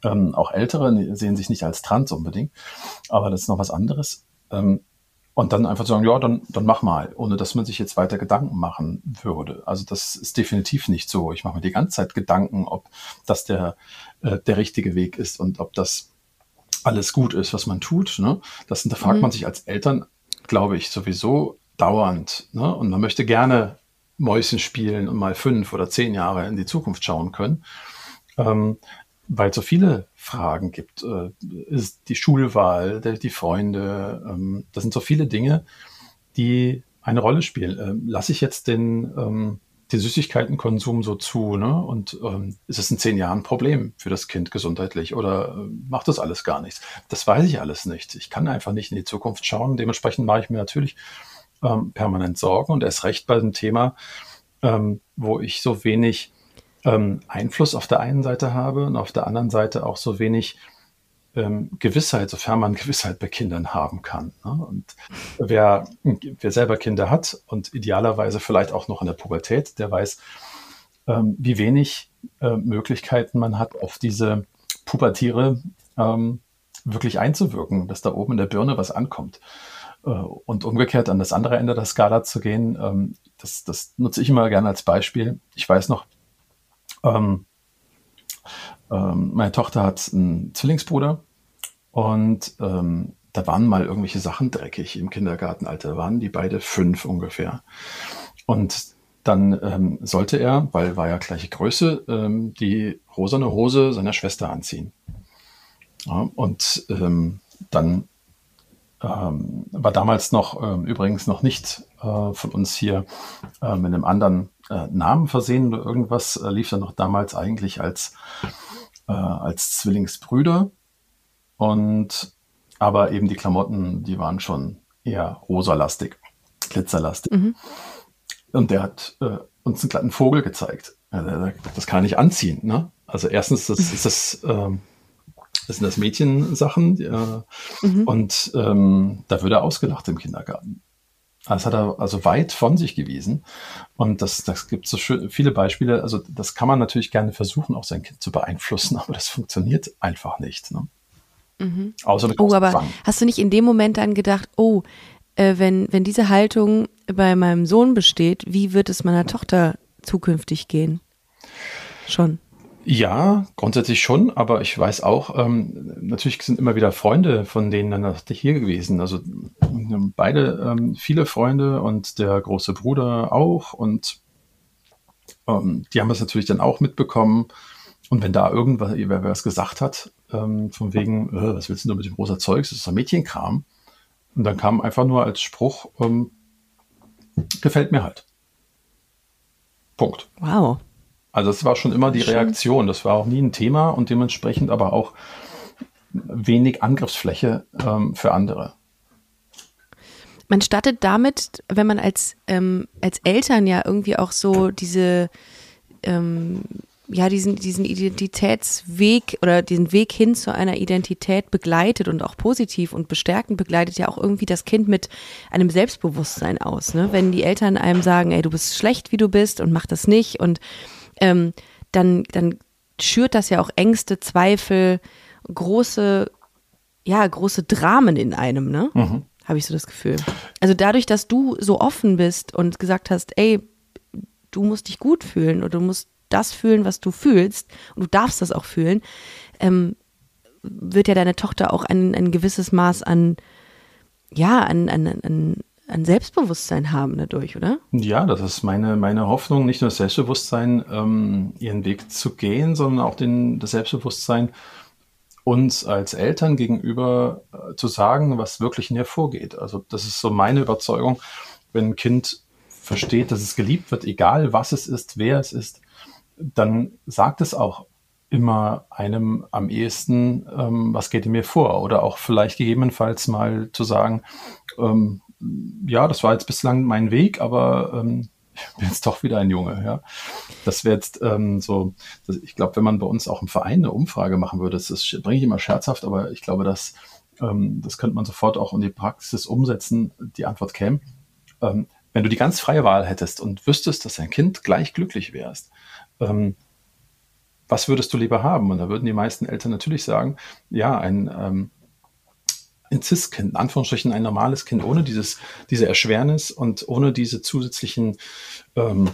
ähm, auch Ältere sehen sich nicht als trans unbedingt. Aber das ist noch was anderes. Ähm, und dann einfach sagen, ja, dann, dann mach mal, ohne dass man sich jetzt weiter Gedanken machen würde. Also das ist definitiv nicht so. Ich mache mir die ganze Zeit Gedanken, ob das der, äh, der richtige Weg ist und ob das alles gut ist, was man tut. Ne? Das hinterfragt mhm. man sich als Eltern, glaube ich, sowieso dauernd. Ne? Und man möchte gerne Mäuschen spielen und mal fünf oder zehn Jahre in die Zukunft schauen können. Ähm, weil es so viele Fragen gibt. Äh, ist die Schulwahl, die Freunde, ähm, das sind so viele Dinge, die eine Rolle spielen. Ähm, lasse ich jetzt den, ähm, den Süßigkeitenkonsum so zu, ne? Und ist es in zehn Jahren ein Problem für das Kind gesundheitlich oder äh, macht das alles gar nichts? Das weiß ich alles nicht. Ich kann einfach nicht in die Zukunft schauen. Dementsprechend mache ich mir natürlich permanent Sorgen und erst recht bei dem Thema, wo ich so wenig ähm, Einfluss auf der einen Seite habe und auf der anderen Seite auch so wenig ähm, Gewissheit, sofern man [laughs] Gewissheit bei Kindern haben kann. Ne? Und wer, wer selber Kinder hat und idealerweise vielleicht auch noch in der Pubertät, der weiß, ähm, wie wenig äh, Möglichkeiten man hat, auf diese Pubertiere ähm, wirklich einzuwirken, dass da oben in der Birne was ankommt. Äh, und umgekehrt an das andere Ende der Skala zu gehen, ähm, das, das nutze ich immer gerne als Beispiel. Ich weiß noch, ähm, ähm, meine Tochter hat einen Zwillingsbruder und ähm, da waren mal irgendwelche Sachen dreckig im Kindergartenalter. Da waren die beide fünf ungefähr. Und dann ähm, sollte er, weil war ja gleiche Größe, ähm, die rosane Hose seiner Schwester anziehen. Ja, und ähm, dann ähm, war damals noch ähm, übrigens noch nicht äh, von uns hier äh, mit einem anderen äh, Namen versehen oder irgendwas, äh, lief dann noch damals eigentlich als, äh, als Zwillingsbrüder. Und aber eben die Klamotten, die waren schon eher rosalastig, glitzerlastig. Mhm. Und der hat äh, uns einen kleinen Vogel gezeigt. das kann er nicht anziehen. Ne? Also erstens das, ist das ähm, das sind das Mädchensachen. Äh, mhm. Und ähm, da würde er ausgelacht im Kindergarten. Das hat er also weit von sich gewiesen. Und das, das gibt so viele Beispiele. Also das kann man natürlich gerne versuchen, auch sein Kind zu beeinflussen, [laughs] aber das funktioniert einfach nicht. Ne? Mhm. Außer mit oh, aber hast du nicht in dem Moment dann gedacht, oh, äh, wenn, wenn diese Haltung bei meinem Sohn besteht, wie wird es meiner Tochter zukünftig gehen? Schon. Ja, grundsätzlich schon, aber ich weiß auch, ähm, natürlich sind immer wieder Freunde von denen dann hier gewesen. Also beide ähm, viele Freunde und der große Bruder auch und ähm, die haben das natürlich dann auch mitbekommen. Und wenn da irgendwas, wer was gesagt hat, ähm, von wegen, äh, was willst du mit dem rosa Zeug, das ist ein Mädchenkram. Und dann kam einfach nur als Spruch, ähm, gefällt mir halt. Punkt. Wow. Also es war schon immer die Reaktion. Das war auch nie ein Thema und dementsprechend aber auch wenig Angriffsfläche ähm, für andere. Man startet damit, wenn man als, ähm, als Eltern ja irgendwie auch so diese, ähm, ja, diesen, diesen Identitätsweg oder diesen Weg hin zu einer Identität begleitet und auch positiv und bestärkend begleitet ja auch irgendwie das Kind mit einem Selbstbewusstsein aus. Ne? Wenn die Eltern einem sagen, ey, du bist schlecht, wie du bist und mach das nicht und ähm, dann, dann schürt das ja auch Ängste, Zweifel, große, ja, große Dramen in einem, ne? Mhm. Habe ich so das Gefühl. Also dadurch, dass du so offen bist und gesagt hast, ey, du musst dich gut fühlen oder du musst das fühlen, was du fühlst und du darfst das auch fühlen, ähm, wird ja deine Tochter auch ein, ein gewisses Maß an, ja, an, an, an, an Selbstbewusstsein haben dadurch, oder? Ja, das ist meine, meine Hoffnung, nicht nur das Selbstbewusstsein, ähm, ihren Weg zu gehen, sondern auch den, das Selbstbewusstsein, uns als Eltern gegenüber äh, zu sagen, was wirklich in ihr vorgeht. Also das ist so meine Überzeugung, wenn ein Kind versteht, dass es geliebt wird, egal was es ist, wer es ist, dann sagt es auch immer einem am ehesten, ähm, was geht in mir vor? Oder auch vielleicht gegebenenfalls mal zu sagen, ähm, ja, das war jetzt bislang mein Weg, aber ähm, ich bin jetzt doch wieder ein Junge. Ja, das wäre jetzt ähm, so. Das, ich glaube, wenn man bei uns auch im Verein eine Umfrage machen würde, das, das bringe ich immer scherzhaft, aber ich glaube, dass ähm, das könnte man sofort auch in die Praxis umsetzen. Die Antwort käme, ähm, wenn du die ganz freie Wahl hättest und wüsstest, dass dein Kind gleich glücklich wärst, ähm, was würdest du lieber haben? Und da würden die meisten Eltern natürlich sagen, ja, ein, ähm, ein Cis-Kind, in Anführungsstrichen ein normales Kind, ohne dieses, diese Erschwernis und ohne diese zusätzlichen ähm,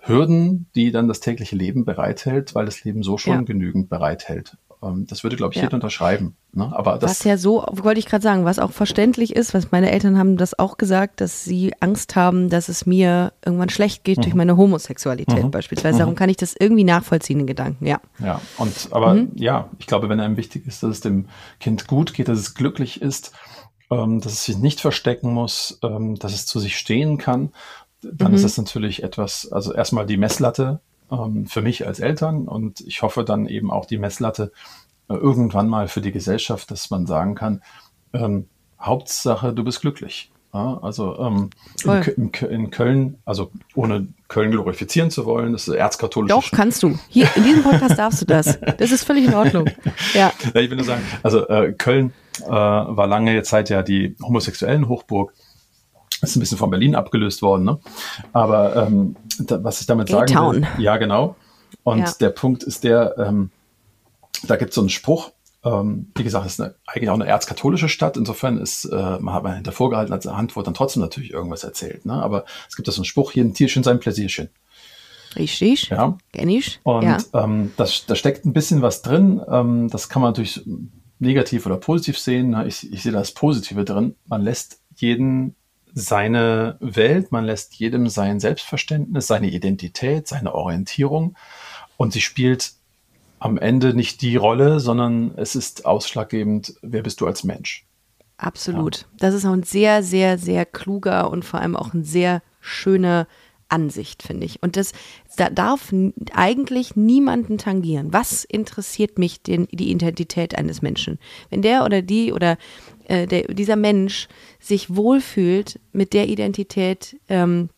Hürden, die dann das tägliche Leben bereithält, weil das Leben so schon ja. genügend bereithält. Ähm, das würde, glaube ich, ja. jeder unterschreiben. Ne? Aber das was ja so, wollte ich gerade sagen, was auch verständlich ist, was meine Eltern haben das auch gesagt, dass sie Angst haben, dass es mir irgendwann schlecht geht mhm. durch meine Homosexualität mhm. beispielsweise. Darum mhm. kann ich das irgendwie nachvollziehen, den Gedanken, ja. Ja, und aber mhm. ja, ich glaube, wenn einem wichtig ist, dass es dem Kind gut geht, dass es glücklich ist, ähm, dass es sich nicht verstecken muss, ähm, dass es zu sich stehen kann, dann ist mhm. das natürlich etwas, also erstmal die Messlatte ähm, für mich als Eltern und ich hoffe dann eben auch die Messlatte äh, irgendwann mal für die Gesellschaft, dass man sagen kann, ähm, Hauptsache, du bist glücklich. Ja, also ähm, in, in, in, Köln, also ohne Köln glorifizieren zu wollen, das ist erzkatholisch. Doch, kannst du. Hier in diesem Podcast darfst du das. Das ist völlig in Ordnung. [laughs] Ja. ja ich will nur sagen, also äh, Köln äh, war lange Zeit ja die homosexuellen Hochburg. Ist ein bisschen von Berlin abgelöst worden, ne? Aber ähm, da, was ich damit sagen will, ja genau. Und ja. der Punkt ist der, ähm, da gibt es so einen Spruch. Ähm, wie gesagt, es ist eine, eigentlich auch eine erzkatholische Stadt. Insofern ist, äh, man hat man hinter vorgehaltener Hand wird dann trotzdem natürlich irgendwas erzählt. Ne? Aber es gibt da so einen Spruch, hier ein Tierchen sein Pläsierchen. Richtig. Ja. Kenn ich. Und ja. ähm, das, da steckt ein bisschen was drin. Ähm, das kann man natürlich negativ oder positiv sehen. Ich, ich sehe das Positive drin. Man lässt jeden seine Welt, man lässt jedem sein Selbstverständnis, seine Identität, seine Orientierung und sie spielt am Ende nicht die Rolle, sondern es ist ausschlaggebend, wer bist du als Mensch. Absolut. Ja. Das ist auch ein sehr, sehr, sehr kluger und vor allem auch ein sehr schöner Ansicht, finde ich. Und das da darf eigentlich niemanden tangieren. Was interessiert mich den, die Identität eines Menschen? Wenn der oder die oder äh, der, dieser Mensch sich wohlfühlt mit der Identität, ähm,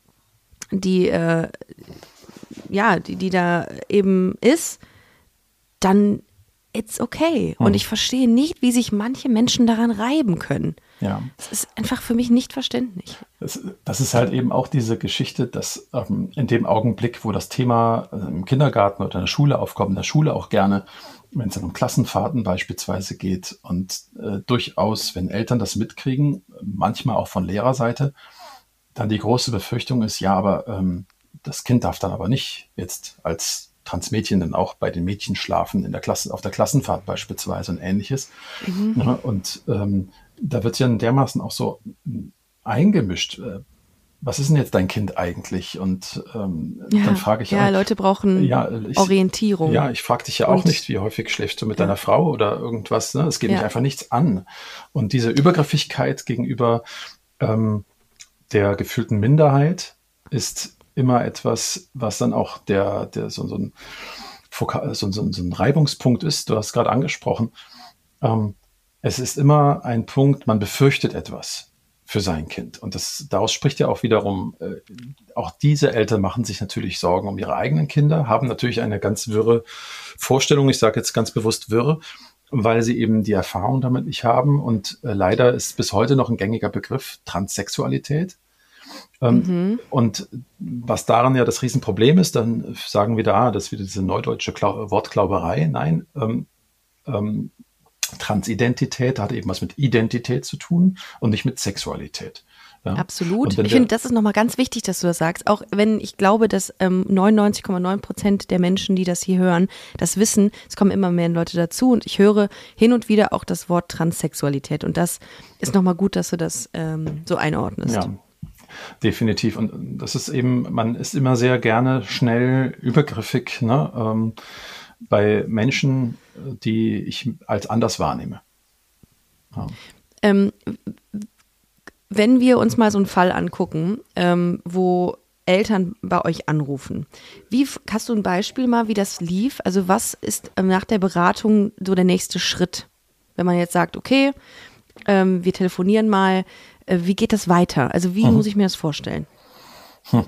die, äh, ja, die, die da eben ist, dann it's okay. Hm. Und ich verstehe nicht, wie sich manche Menschen daran reiben können. Ja. Das ist einfach für mich nicht verständlich. Das, das ist halt eben auch diese Geschichte, dass ähm, in dem Augenblick, wo das Thema äh, im Kindergarten oder in der Schule aufkommt, in der Schule auch gerne, wenn es dann um Klassenfahrten beispielsweise geht und äh, durchaus, wenn Eltern das mitkriegen, manchmal auch von Lehrerseite, dann die große Befürchtung ist, ja, aber ähm, das Kind darf dann aber nicht jetzt als Transmädchen dann auch bei den Mädchen schlafen, in der Klasse, auf der Klassenfahrt beispielsweise und ähnliches. Mhm. Ja, und ähm, da wird ja dermaßen auch so eingemischt. Äh, was ist denn jetzt dein Kind eigentlich? Und ähm, ja, dann frage ich ja, auch. Ja, Leute brauchen ja, ich, Orientierung. Ja, ich frage dich ja auch und, nicht, wie häufig schläfst du mit ja. deiner Frau oder irgendwas. Ne? Es geht mich einfach nichts an. Und diese Übergriffigkeit gegenüber ähm, der gefühlten Minderheit ist immer etwas, was dann auch der, der so, so, ein, so, so, so ein Reibungspunkt ist. Du hast gerade angesprochen. Ähm, es ist immer ein Punkt, man befürchtet etwas. für sein Kind. Und das, daraus spricht ja auch wiederum, äh, auch diese Eltern machen sich natürlich Sorgen um ihre eigenen Kinder, haben natürlich eine ganz wirre Vorstellung, ich sage jetzt ganz bewusst wirre, weil sie eben die Erfahrung damit nicht haben. Und äh, leider ist bis heute noch ein gängiger Begriff Transsexualität. Ähm, mhm. Und was daran ja das Riesenproblem ist, dann sagen wir da, dass wir diese neudeutsche Klau Wortklauberei. Nein, ähm, ähm, Transidentität hat eben was mit Identität zu tun und nicht mit Sexualität. Ja. Absolut. Ich finde, das ist nochmal ganz wichtig, dass du das sagst. Auch wenn ich glaube, dass ähm, 99,9 Prozent der Menschen, die das hier hören, das wissen. Es kommen immer mehr Leute dazu und ich höre hin und wieder auch das Wort Transsexualität. Und das ist nochmal gut, dass du das ähm, so einordnest. Ja. Definitiv. Und das ist eben, man ist immer sehr gerne schnell übergriffig ne? Ähm, bei Menschen, die ich als anders wahrnehme. Ja. Ähm, wenn wir uns mal so einen Fall angucken, ähm, wo Eltern bei euch anrufen. Wie hast du ein Beispiel mal, wie das lief? Also was ist ähm, nach der Beratung so der nächste Schritt, wenn man jetzt sagt, okay, ähm, wir telefonieren mal, äh, wie geht das weiter? Also wie mhm. muss ich mir das vorstellen? Hm.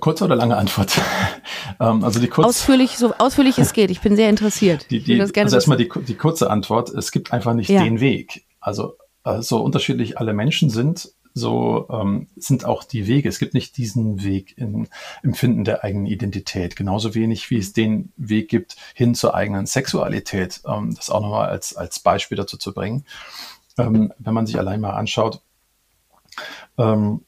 Kurze oder lange Antwort? [laughs] ähm, also die kurz ausführlich, so ausführlich es geht. Ich bin sehr interessiert. Die, die, also erstmal die, die kurze Antwort. Es gibt einfach nicht ja. den Weg. Also äh, so unterschiedlich alle Menschen sind, so ähm, sind auch die Wege. Es gibt nicht diesen Weg im Empfinden der eigenen Identität, genauso wenig wie es den Weg gibt hin zur eigenen Sexualität. Ähm, das auch nochmal als, als Beispiel dazu zu bringen. Ähm, wenn man sich allein mal anschaut, ähm,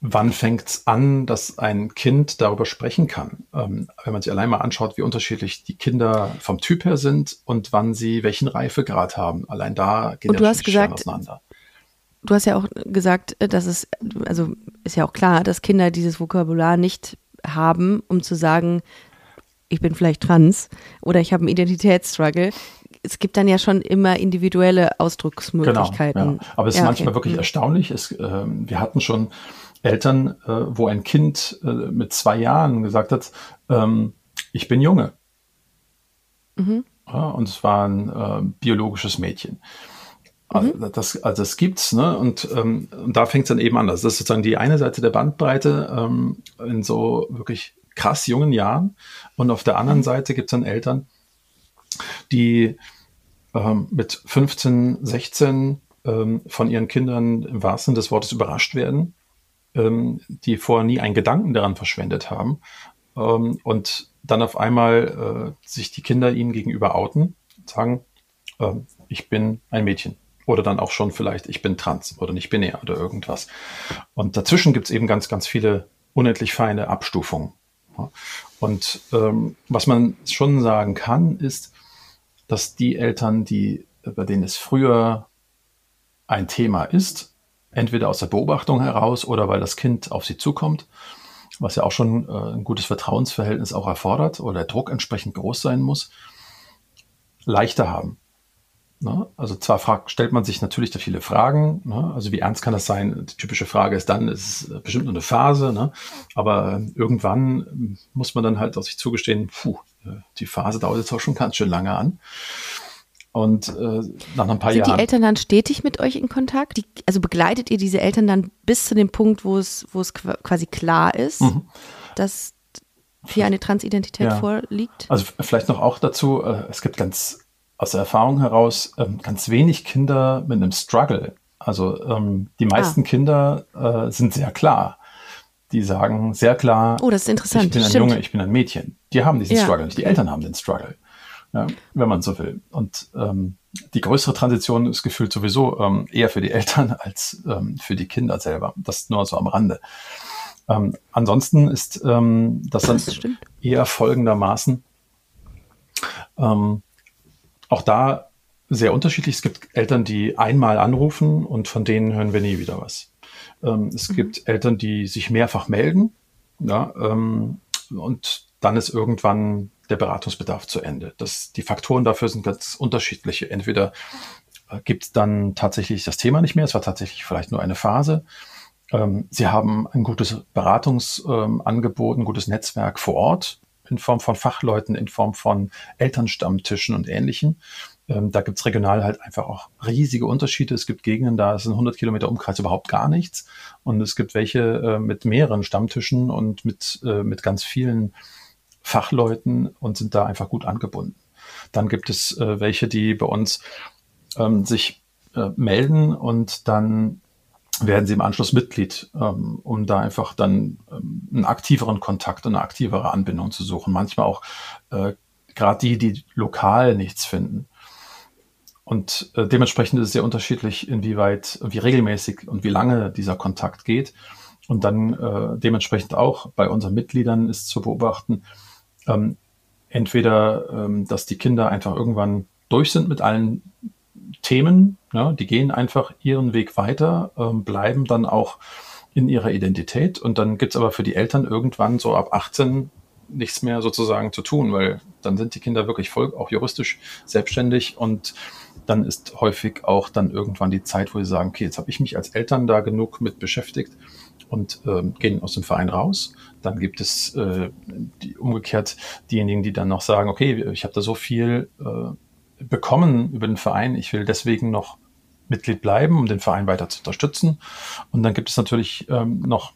wann fängt es an, dass ein Kind darüber sprechen kann? Ähm, wenn man sich allein mal anschaut, wie unterschiedlich die Kinder vom Typ her sind und wann sie welchen Reifegrad haben. Allein da geht und du hast gesagt, auseinander. Du hast ja auch gesagt, dass es, also ist ja auch klar, dass Kinder dieses Vokabular nicht haben, um zu sagen, ich bin vielleicht trans oder ich habe einen Identitätsstruggle. Es gibt dann ja schon immer individuelle Ausdrucksmöglichkeiten. Genau, ja. Aber es ist ja, manchmal okay. wirklich mhm. erstaunlich. Es, äh, wir hatten schon Eltern, äh, wo ein Kind äh, mit zwei Jahren gesagt hat, ähm, ich bin Junge. Mhm. Ja, und es war ein äh, biologisches Mädchen. Also mhm. das, also das gibt's, ne? Und, ähm, und da fängt es dann eben an. Das ist sozusagen die eine Seite der Bandbreite ähm, in so wirklich krass jungen Jahren. Und auf der anderen mhm. Seite gibt es dann Eltern, die ähm, mit 15, 16 ähm, von ihren Kindern im wahrsten Sinne des Wortes überrascht werden ähm, die vorher nie einen Gedanken daran verschwendet haben ähm, und dann auf einmal äh, sich die Kinder ihnen gegenüber outen und sagen, äh, ich bin ein Mädchen. Oder dann auch schon vielleicht, ich bin trans oder nicht binär oder irgendwas. Und dazwischen gibt es eben ganz, ganz viele unendlich feine Abstufungen. Und ähm, was man schon sagen kann, ist, dass die Eltern, die, bei denen es früher ein Thema ist, entweder aus der Beobachtung heraus oder weil das Kind auf sie zukommt, was ja auch schon äh, ein gutes Vertrauensverhältnis auch erfordert oder der Druck entsprechend groß sein muss, leichter haben. Ne? Also zwar fragt, stellt man sich natürlich da viele Fragen, ne? also wie ernst kann das sein? Die typische Frage ist dann, ist es bestimmt nur eine Phase, ne? aber irgendwann muss man dann halt aus sich zugestehen, puh, die Phase dauert jetzt auch schon ganz schön lange an. Und äh, nach ein paar Sind Jahren. Sind die Eltern dann stetig mit euch in Kontakt? Die, also begleitet ihr diese Eltern dann bis zu dem Punkt, wo es, wo es quasi klar ist, mhm. dass hier eine Transidentität ja. vorliegt? Also vielleicht noch auch dazu, äh, es gibt ganz aus der Erfahrung heraus äh, ganz wenig Kinder mit einem Struggle. Also ähm, die meisten ah. Kinder äh, sind sehr klar. Die sagen sehr klar, oh, das ist interessant. ich bin ein Stimmt. Junge, ich bin ein Mädchen. Die haben diesen ja. Struggle nicht. Die Eltern haben den Struggle ja, wenn man so will. Und ähm, die größere Transition ist gefühlt sowieso ähm, eher für die [laughs] Eltern als ähm, für die Kinder selber. Das nur so am Rande. Ähm, ansonsten ist ähm, das dann das eher folgendermaßen ähm, auch da sehr unterschiedlich. Es gibt Eltern, die einmal anrufen und von denen hören wir nie wieder was. Ähm, es mhm. gibt Eltern, die sich mehrfach melden ja, ähm, und dann ist irgendwann der Beratungsbedarf zu Ende. Das, die Faktoren dafür sind ganz unterschiedliche. Entweder äh, gibt es dann tatsächlich das Thema nicht mehr, es war tatsächlich vielleicht nur eine Phase. Ähm, Sie haben ein gutes Beratungsangebot, ähm, ein gutes Netzwerk vor Ort in Form von Fachleuten, in Form von Elternstammtischen und Ähnlichem. Ähm, da gibt's regional halt einfach auch riesige Unterschiede. Es gibt Gegenden, da ist ein 100 Kilometer Umkreis überhaupt gar nichts. Und es gibt welche äh, mit mehreren Stammtischen und mit, äh, mit ganz vielen Fachleuten und sind da einfach gut angebunden. Dann gibt es äh, welche, die bei uns ähm, sich äh, melden und dann werden sie im Anschluss Mitglied, ähm, um da einfach dann ähm, einen aktiveren Kontakt und eine aktivere Anbindung zu suchen. Manchmal auch äh, gerade die, die lokal nichts finden. Und äh, dementsprechend ist es sehr unterschiedlich, inwieweit, wie regelmäßig und wie lange dieser Kontakt geht. Und dann äh, dementsprechend auch bei unseren Mitgliedern ist zu beobachten, ähm, entweder, ähm, dass die Kinder einfach irgendwann durch sind mit allen Themen, ja, die gehen einfach ihren Weg weiter, ähm, bleiben dann auch in ihrer Identität und dann gibt's aber für die Eltern irgendwann so ab 18 nichts mehr sozusagen zu tun, weil dann sind die Kinder wirklich voll auch juristisch selbstständig und dann ist häufig auch dann irgendwann die Zeit, wo sie sagen, okay, jetzt habe ich mich als Eltern da genug mit beschäftigt und äh, gehen aus dem Verein raus. Dann gibt es äh, die, umgekehrt diejenigen, die dann noch sagen, okay, ich habe da so viel äh, bekommen über den Verein. Ich will deswegen noch Mitglied bleiben, um den Verein weiter zu unterstützen. Und dann gibt es natürlich ähm, noch,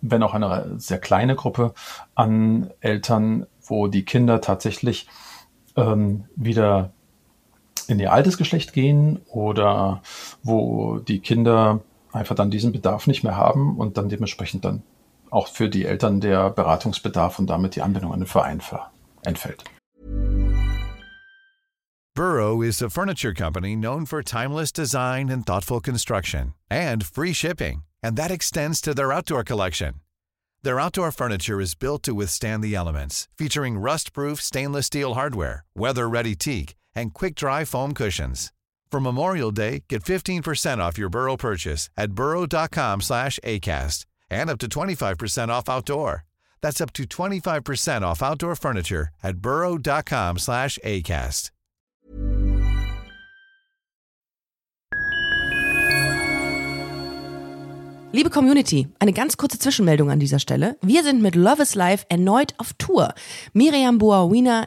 wenn auch eine sehr kleine Gruppe an Eltern, wo die Kinder tatsächlich ähm, wieder in ihr altes Geschlecht gehen oder wo die Kinder einfach dann diesen Bedarf nicht mehr haben und dann dementsprechend dann auch für die Eltern der Beratungsbedarf und damit die Anbindung an den Verein entfällt. Burrow is a furniture company known for timeless design and thoughtful construction and free shipping, and that extends to their outdoor collection. Their outdoor furniture is built to withstand the elements, featuring rust-proof stainless steel hardware, weather-ready teak, and quick-dry foam cushions. For Memorial Day, get 15% off your Burrow purchase at burrow.com slash ACAST and up to 25% off outdoor. That's up to 25% off outdoor furniture at burrow.com slash ACAST. Liebe Community, eine ganz kurze Zwischenmeldung an dieser Stelle. Wir sind mit Love is Life erneut auf Tour. Miriam Boawina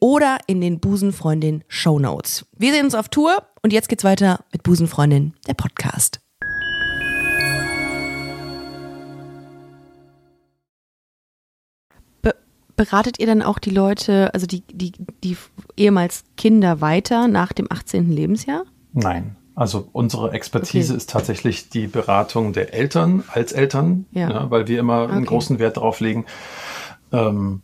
oder in den Busenfreundin Show Notes. Wir sehen uns auf Tour und jetzt geht's weiter mit Busenfreundin, der Podcast. Be beratet ihr dann auch die Leute, also die, die, die ehemals Kinder weiter nach dem 18. Lebensjahr? Nein. Also unsere Expertise okay. ist tatsächlich die Beratung der Eltern als Eltern, ja. Ja, weil wir immer okay. einen großen Wert darauf legen, ähm,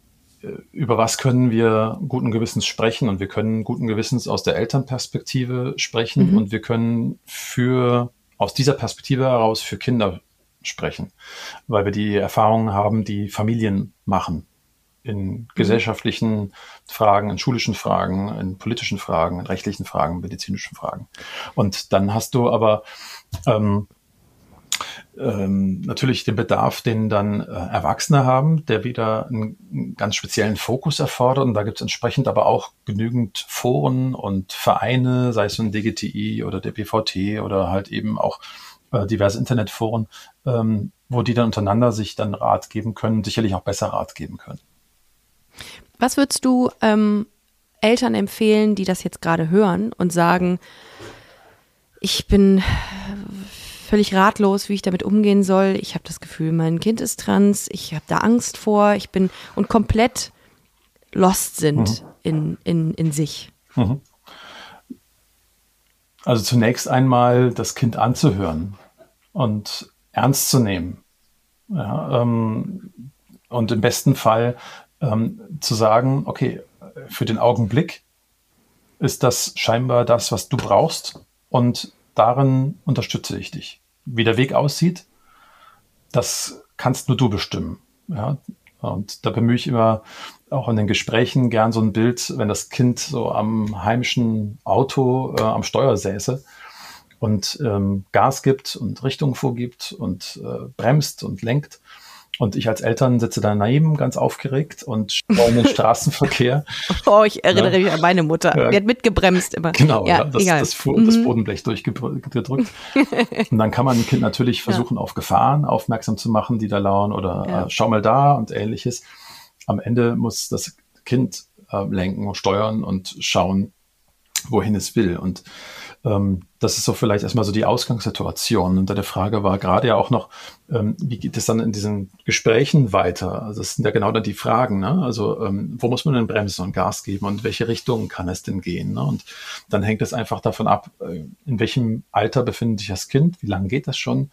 über was können wir guten Gewissens sprechen und wir können guten Gewissens aus der Elternperspektive sprechen mhm. und wir können für aus dieser Perspektive heraus für Kinder sprechen, weil wir die Erfahrungen haben, die Familien machen in mhm. gesellschaftlichen Fragen, in schulischen Fragen, in politischen Fragen, in rechtlichen Fragen, medizinischen Fragen. Und dann hast du aber ähm, ähm, natürlich den Bedarf, den dann äh, Erwachsene haben, der wieder einen, einen ganz speziellen Fokus erfordert. Und da gibt es entsprechend aber auch genügend Foren und Vereine, sei es ein DGTI oder der BVT oder halt eben auch äh, diverse Internetforen, ähm, wo die dann untereinander sich dann Rat geben können, sicherlich auch besser Rat geben können. Was würdest du ähm, Eltern empfehlen, die das jetzt gerade hören und sagen, ich bin völlig ratlos, wie ich damit umgehen soll. Ich habe das Gefühl, mein Kind ist trans, ich habe da Angst vor, ich bin und komplett lost sind mhm. in, in, in sich. Mhm. Also zunächst einmal das Kind anzuhören und ernst zu nehmen. Ja, ähm, und im besten Fall ähm, zu sagen, okay, für den Augenblick ist das scheinbar das, was du brauchst und darin unterstütze ich dich. Wie der Weg aussieht, das kannst nur du bestimmen. Ja, Und da bemühe ich immer auch in den Gesprächen gern so ein Bild, wenn das Kind so am heimischen Auto äh, am Steuer säße und ähm, Gas gibt und Richtung vorgibt und äh, bremst und lenkt. Und ich als Eltern sitze daneben ganz aufgeregt und schaue in den [laughs] Straßenverkehr. Oh, ich erinnere ja. mich an meine Mutter. Ja. Die hat mitgebremst immer. Genau, ja, ja das, das, das, das, mhm. Bodenblech durchgedrückt. [laughs] und dann kann man ein Kind natürlich versuchen, auf Gefahren aufmerksam zu machen, die da lauern oder äh, schau mal da und ähnliches. Am Ende muss das Kind äh, lenken und steuern und schauen, wohin es will. Und ähm, das ist so vielleicht erstmal so die Ausgangssituation. Und der Frage war gerade ja auch noch, ähm, wie geht es dann in diesen Gesprächen weiter? Also das sind ja genau dann die Fragen. Ne? Also ähm, wo muss man denn bremsen und Gas geben und welche Richtung kann es denn gehen? Ne? Und dann hängt es einfach davon ab, äh, in welchem Alter befindet sich das Kind, wie lange geht das schon?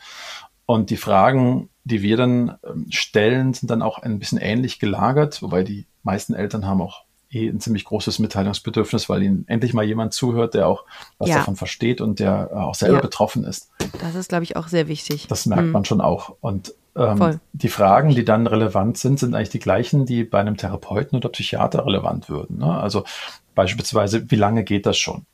Und die Fragen, die wir dann ähm, stellen, sind dann auch ein bisschen ähnlich gelagert, wobei die meisten Eltern haben auch eh ein ziemlich großes Mitteilungsbedürfnis, weil ihnen endlich mal jemand zuhört, der auch was ja. davon versteht und der äh, auch selber ja. betroffen ist. Das ist, glaube ich, auch sehr wichtig. Das merkt mhm. man schon auch. Und ähm, die Fragen, die dann relevant sind, sind eigentlich die gleichen, die bei einem Therapeuten oder Psychiater relevant würden. Ne? Also beispielsweise, wie lange geht das schon?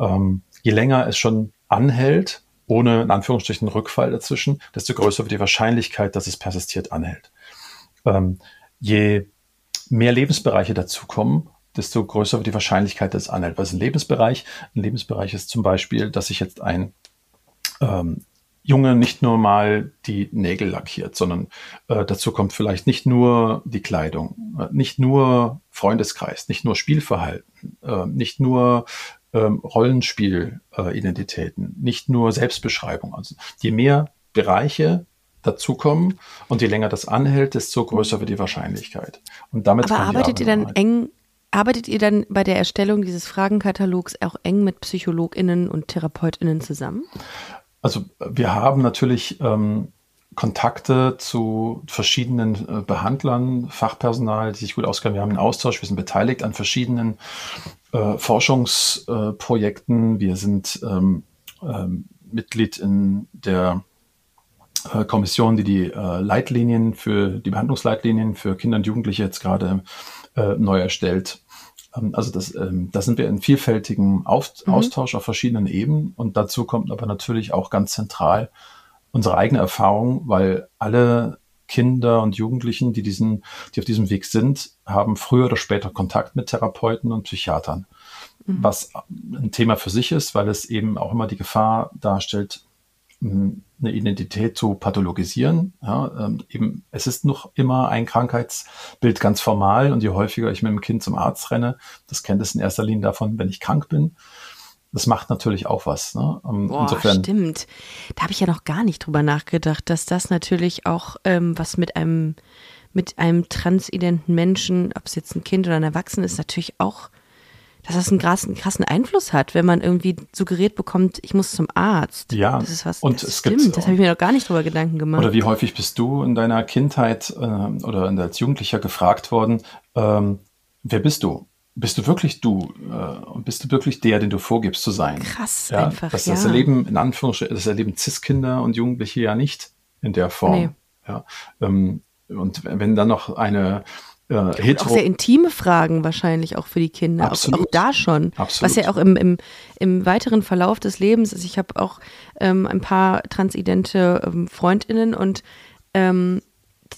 Ähm, je länger es schon anhält, ohne in Anführungsstrichen Rückfall dazwischen, desto größer wird die Wahrscheinlichkeit, dass es persistiert anhält. Ähm, je mehr Lebensbereiche dazukommen, desto größer wird die Wahrscheinlichkeit, dass es anhält. Was ist ein Lebensbereich? Ein Lebensbereich ist zum Beispiel, dass sich jetzt ein ähm, Junge nicht nur mal die Nägel lackiert, sondern äh, dazu kommt vielleicht nicht nur die Kleidung, äh, nicht nur Freundeskreis, nicht nur Spielverhalten, äh, nicht nur ähm, Rollenspielidentitäten, äh, nicht nur Selbstbeschreibung. Also je mehr Bereiche dazukommen und je länger das anhält, desto größer wird die Wahrscheinlichkeit. Und damit Aber arbeitet ihr dann eng, arbeitet ihr dann bei der Erstellung dieses Fragenkatalogs auch eng mit PsychologInnen und TherapeutInnen zusammen? Also wir haben natürlich ähm, Kontakte zu verschiedenen äh, Behandlern, Fachpersonal, die sich gut auskennen. Wir haben einen Austausch, wir sind beteiligt an verschiedenen äh, Forschungsprojekten. Äh, wir sind ähm, ähm, Mitglied in der Kommission, die die äh, Leitlinien für die Behandlungsleitlinien für Kinder und Jugendliche jetzt gerade äh, neu erstellt. Ähm, also das, ähm, da sind wir in vielfältigem Auf mhm. Austausch auf verschiedenen Ebenen und dazu kommt aber natürlich auch ganz zentral unsere eigene Erfahrung, weil alle Kinder und Jugendlichen, die diesen, die auf diesem Weg sind, haben früher oder später Kontakt mit Therapeuten und Psychiatern. Mhm. Was ein Thema für sich ist, weil es eben auch immer die Gefahr darstellt, eine Identität zu pathologisieren. Ja, ähm, eben, es ist noch immer ein Krankheitsbild ganz formal und je häufiger ich mit dem Kind zum Arzt renne, das kennt es in erster Linie davon, wenn ich krank bin. Das macht natürlich auch was. Ne? Ähm, Boah, insofern, stimmt. Da habe ich ja noch gar nicht drüber nachgedacht, dass das natürlich auch ähm, was mit einem mit einem transidenten Menschen, ob es jetzt ein Kind oder ein Erwachsener ist, natürlich auch dass das einen krassen, krassen Einfluss hat, wenn man irgendwie suggeriert bekommt, ich muss zum Arzt. Ja, das ist was. Und das stimmt, das habe ich mir noch gar nicht drüber Gedanken gemacht. Oder wie häufig bist du in deiner Kindheit äh, oder als Jugendlicher gefragt worden, ähm, wer bist du? Bist du wirklich du? Äh, bist du wirklich der, den du vorgibst zu sein? Krass, ja, einfach. Das, ja. das erleben in Anführungsstrichen, das erleben Cis-Kinder und Jugendliche ja nicht in der Form. Nee. Ja, ähm, und wenn dann noch eine äh, hetero. Auch sehr intime Fragen wahrscheinlich auch für die Kinder. Absolut. Auch, auch da schon. Absolut. Was ja auch im, im, im weiteren Verlauf des Lebens ist. Ich habe auch ähm, ein paar transidente ähm, Freundinnen und ähm,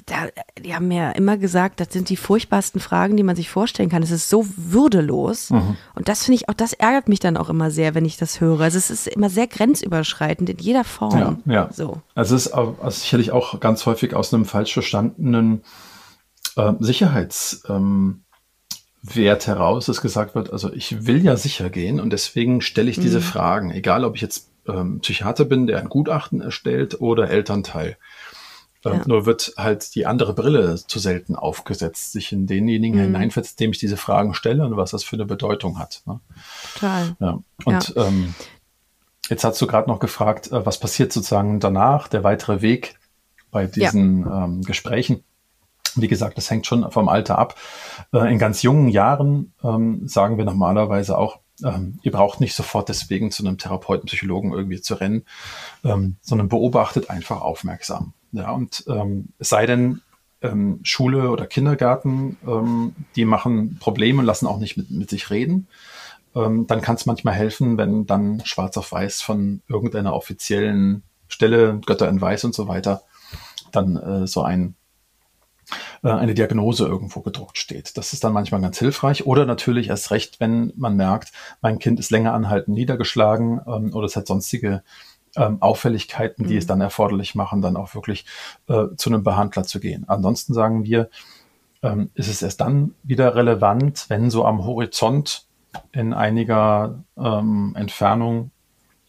da, die haben mir immer gesagt, das sind die furchtbarsten Fragen, die man sich vorstellen kann. Es ist so würdelos. Mhm. Und das finde ich auch, das ärgert mich dann auch immer sehr, wenn ich das höre. Also es ist immer sehr grenzüberschreitend in jeder Form. Ja, ja. So. Also es ist also sicherlich auch ganz häufig aus einem falsch verstandenen äh, Sicherheitswert ähm, heraus, dass gesagt wird, also ich will ja sicher gehen und deswegen stelle ich diese mhm. Fragen, egal ob ich jetzt ähm, Psychiater bin, der ein Gutachten erstellt oder Elternteil. Ähm, ja. Nur wird halt die andere Brille zu selten aufgesetzt, sich in denjenigen mhm. hineinversetzt, dem ich diese Fragen stelle und was das für eine Bedeutung hat. Ne? Total. Ja. Und ja. Ähm, jetzt hast du gerade noch gefragt, äh, was passiert sozusagen danach, der weitere Weg bei diesen ähm, Gesprächen. Wie gesagt, das hängt schon vom Alter ab. Äh, in ganz jungen Jahren ähm, sagen wir normalerweise auch, ähm, ihr braucht nicht sofort deswegen zu einem Therapeuten, Psychologen irgendwie zu rennen, ähm, sondern beobachtet einfach aufmerksam. Ja, und ähm, sei denn, ähm, Schule oder Kindergarten, ähm, die machen Probleme und lassen auch nicht mit, mit sich reden. Ähm, dann kann es manchmal helfen, wenn dann schwarz auf weiß von irgendeiner offiziellen Stelle, Götter in Weiß und so weiter, dann äh, so ein eine Diagnose irgendwo gedruckt steht. Das ist dann manchmal ganz hilfreich. Oder natürlich erst recht, wenn man merkt, mein Kind ist länger anhaltend niedergeschlagen ähm, oder es hat sonstige ähm, Auffälligkeiten, die mhm. es dann erforderlich machen, dann auch wirklich äh, zu einem Behandler zu gehen. Ansonsten sagen wir, ähm, ist es erst dann wieder relevant, wenn so am Horizont in einiger ähm, Entfernung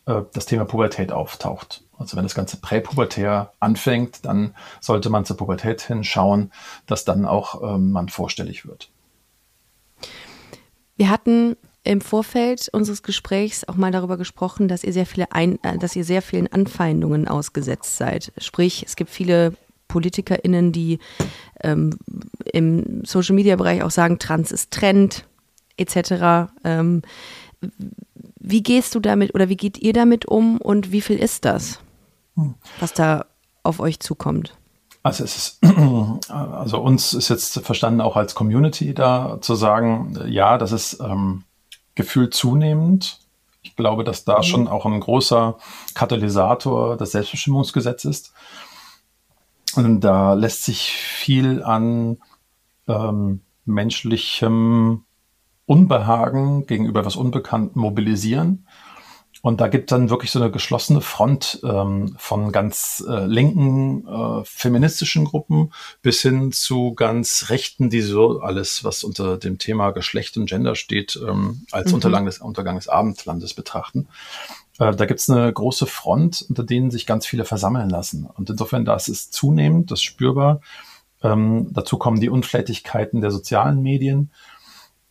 äh, das Thema Pubertät auftaucht. Also wenn das Ganze präpubertär anfängt, dann sollte man zur Pubertät hinschauen, dass dann auch ähm, man vorstellig wird. Wir hatten im Vorfeld unseres Gesprächs auch mal darüber gesprochen, dass ihr sehr viele Ein äh, dass ihr sehr vielen Anfeindungen ausgesetzt seid. Sprich, es gibt viele PolitikerInnen, die ähm, im Social Media Bereich auch sagen, Trans ist Trend, etc. Ähm, wie gehst du damit oder wie geht ihr damit um und wie viel ist das, hm. was da auf euch zukommt? Also es ist, [clears throat] also uns ist jetzt verstanden auch als Community da zu sagen, ja, das ist ähm, gefühlt zunehmend. Ich glaube, dass da mhm. schon auch ein großer Katalysator des Selbstbestimmungsgesetzes ist. Und da lässt sich viel an ähm, menschlichem Unbehagen gegenüber was Unbekannten mobilisieren. Und da gibt dann wirklich so eine geschlossene Front ähm, von ganz äh, linken äh, feministischen Gruppen bis hin zu ganz rechten, die so alles, was unter dem Thema Geschlecht und Gender steht, ähm, als mhm. Untergang, des, Untergang des Abendlandes betrachten. Äh, da gibt es eine große Front, unter denen sich ganz viele versammeln lassen. Und insofern, das ist zunehmend, das ist spürbar. Ähm, dazu kommen die Unflätigkeiten der sozialen Medien,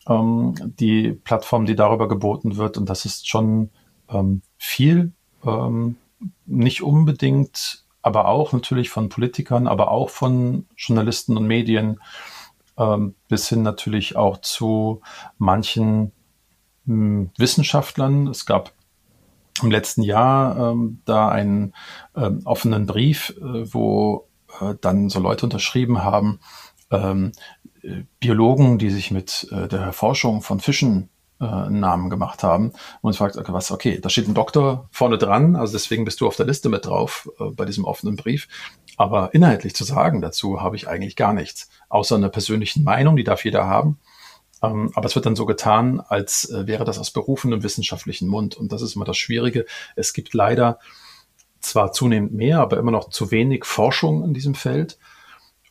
ähm, die Plattform, die darüber geboten wird. Und das ist schon ähm, viel, ähm, nicht unbedingt, aber auch natürlich von Politikern, aber auch von Journalisten und Medien, ähm, bis hin natürlich auch zu manchen mh, hm, Wissenschaftlern. Es gab im letzten Jahr ähm, da einen ähm, offenen Brief, äh, wo äh, dann so Leute unterschrieben haben, Biologen, die sich mit äh, der Erforschung von Fischen äh, einen Namen gemacht haben. Und fragt, okay, was, okay, da steht ein Doktor vorne dran, also deswegen bist du auf der Liste mit drauf äh, bei diesem offenen Brief. Aber inhaltlich zu sagen dazu habe ich eigentlich gar nichts, außer einer persönlichen Meinung, die darf jeder haben. Ähm, aber es wird dann so getan, als äh, wäre das aus berufenem wissenschaftlichen Mund. Und das ist immer das Schwierige. Es gibt leider zwar zunehmend mehr, aber immer noch zu wenig Forschung in diesem Feld.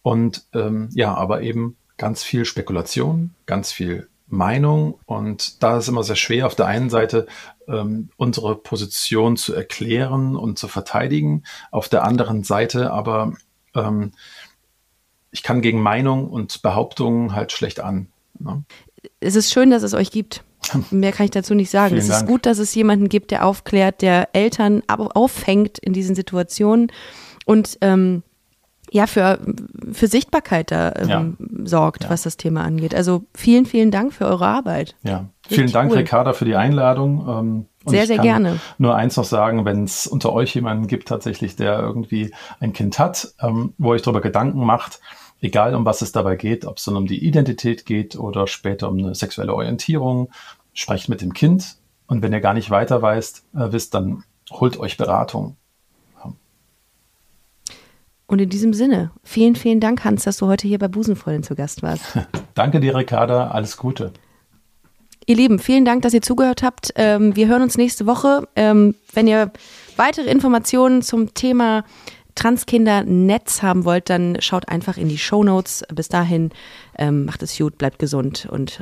Und ähm, ja, aber eben ganz viel Spekulation, ganz viel Meinung und da ist immer sehr schwer, auf der einen Seite ähm, unsere Position zu erklären und zu verteidigen, auf der anderen Seite aber ähm, ich kann gegen Meinung und Behauptungen halt schlecht an. Ne? Es ist schön, dass es euch gibt. [laughs] Mehr kann ich dazu nicht sagen. Vielen es ist Dank. gut, dass es jemanden gibt, der aufklärt, der Eltern auffängt in diesen Situationen und ähm, ja, für, für Sichtbarkeit da ähm, ja. sorgt, ja. was das Thema angeht. Also vielen, vielen Dank für eure Arbeit. Ja, vielen Richtig Dank, cool. Ricarda, für die Einladung. Ähm, sehr, sehr gerne. Nur eins noch sagen, wenn es unter euch jemanden gibt, tatsächlich, der irgendwie ein Kind hat, ähm, wo euch darüber Gedanken macht, egal um was es dabei geht, ob es dann um die Identität geht oder später um eine sexuelle Orientierung, sprecht mit dem Kind. Und wenn ihr gar nicht weiter weißt, äh, wisst, dann holt euch Beratung. Und in diesem Sinne, vielen, vielen Dank, Hans, dass du heute hier bei Busenfreundin zu Gast warst. [laughs] Danke dir, Ricarda. Alles Gute. Ihr Lieben, vielen Dank, dass ihr zugehört habt. Ähm, wir hören uns nächste Woche. Ähm, wenn ihr weitere Informationen zum Thema Transkinder-Netz haben wollt, dann schaut einfach in die Show Notes. Bis dahin, ähm, macht es gut, bleibt gesund und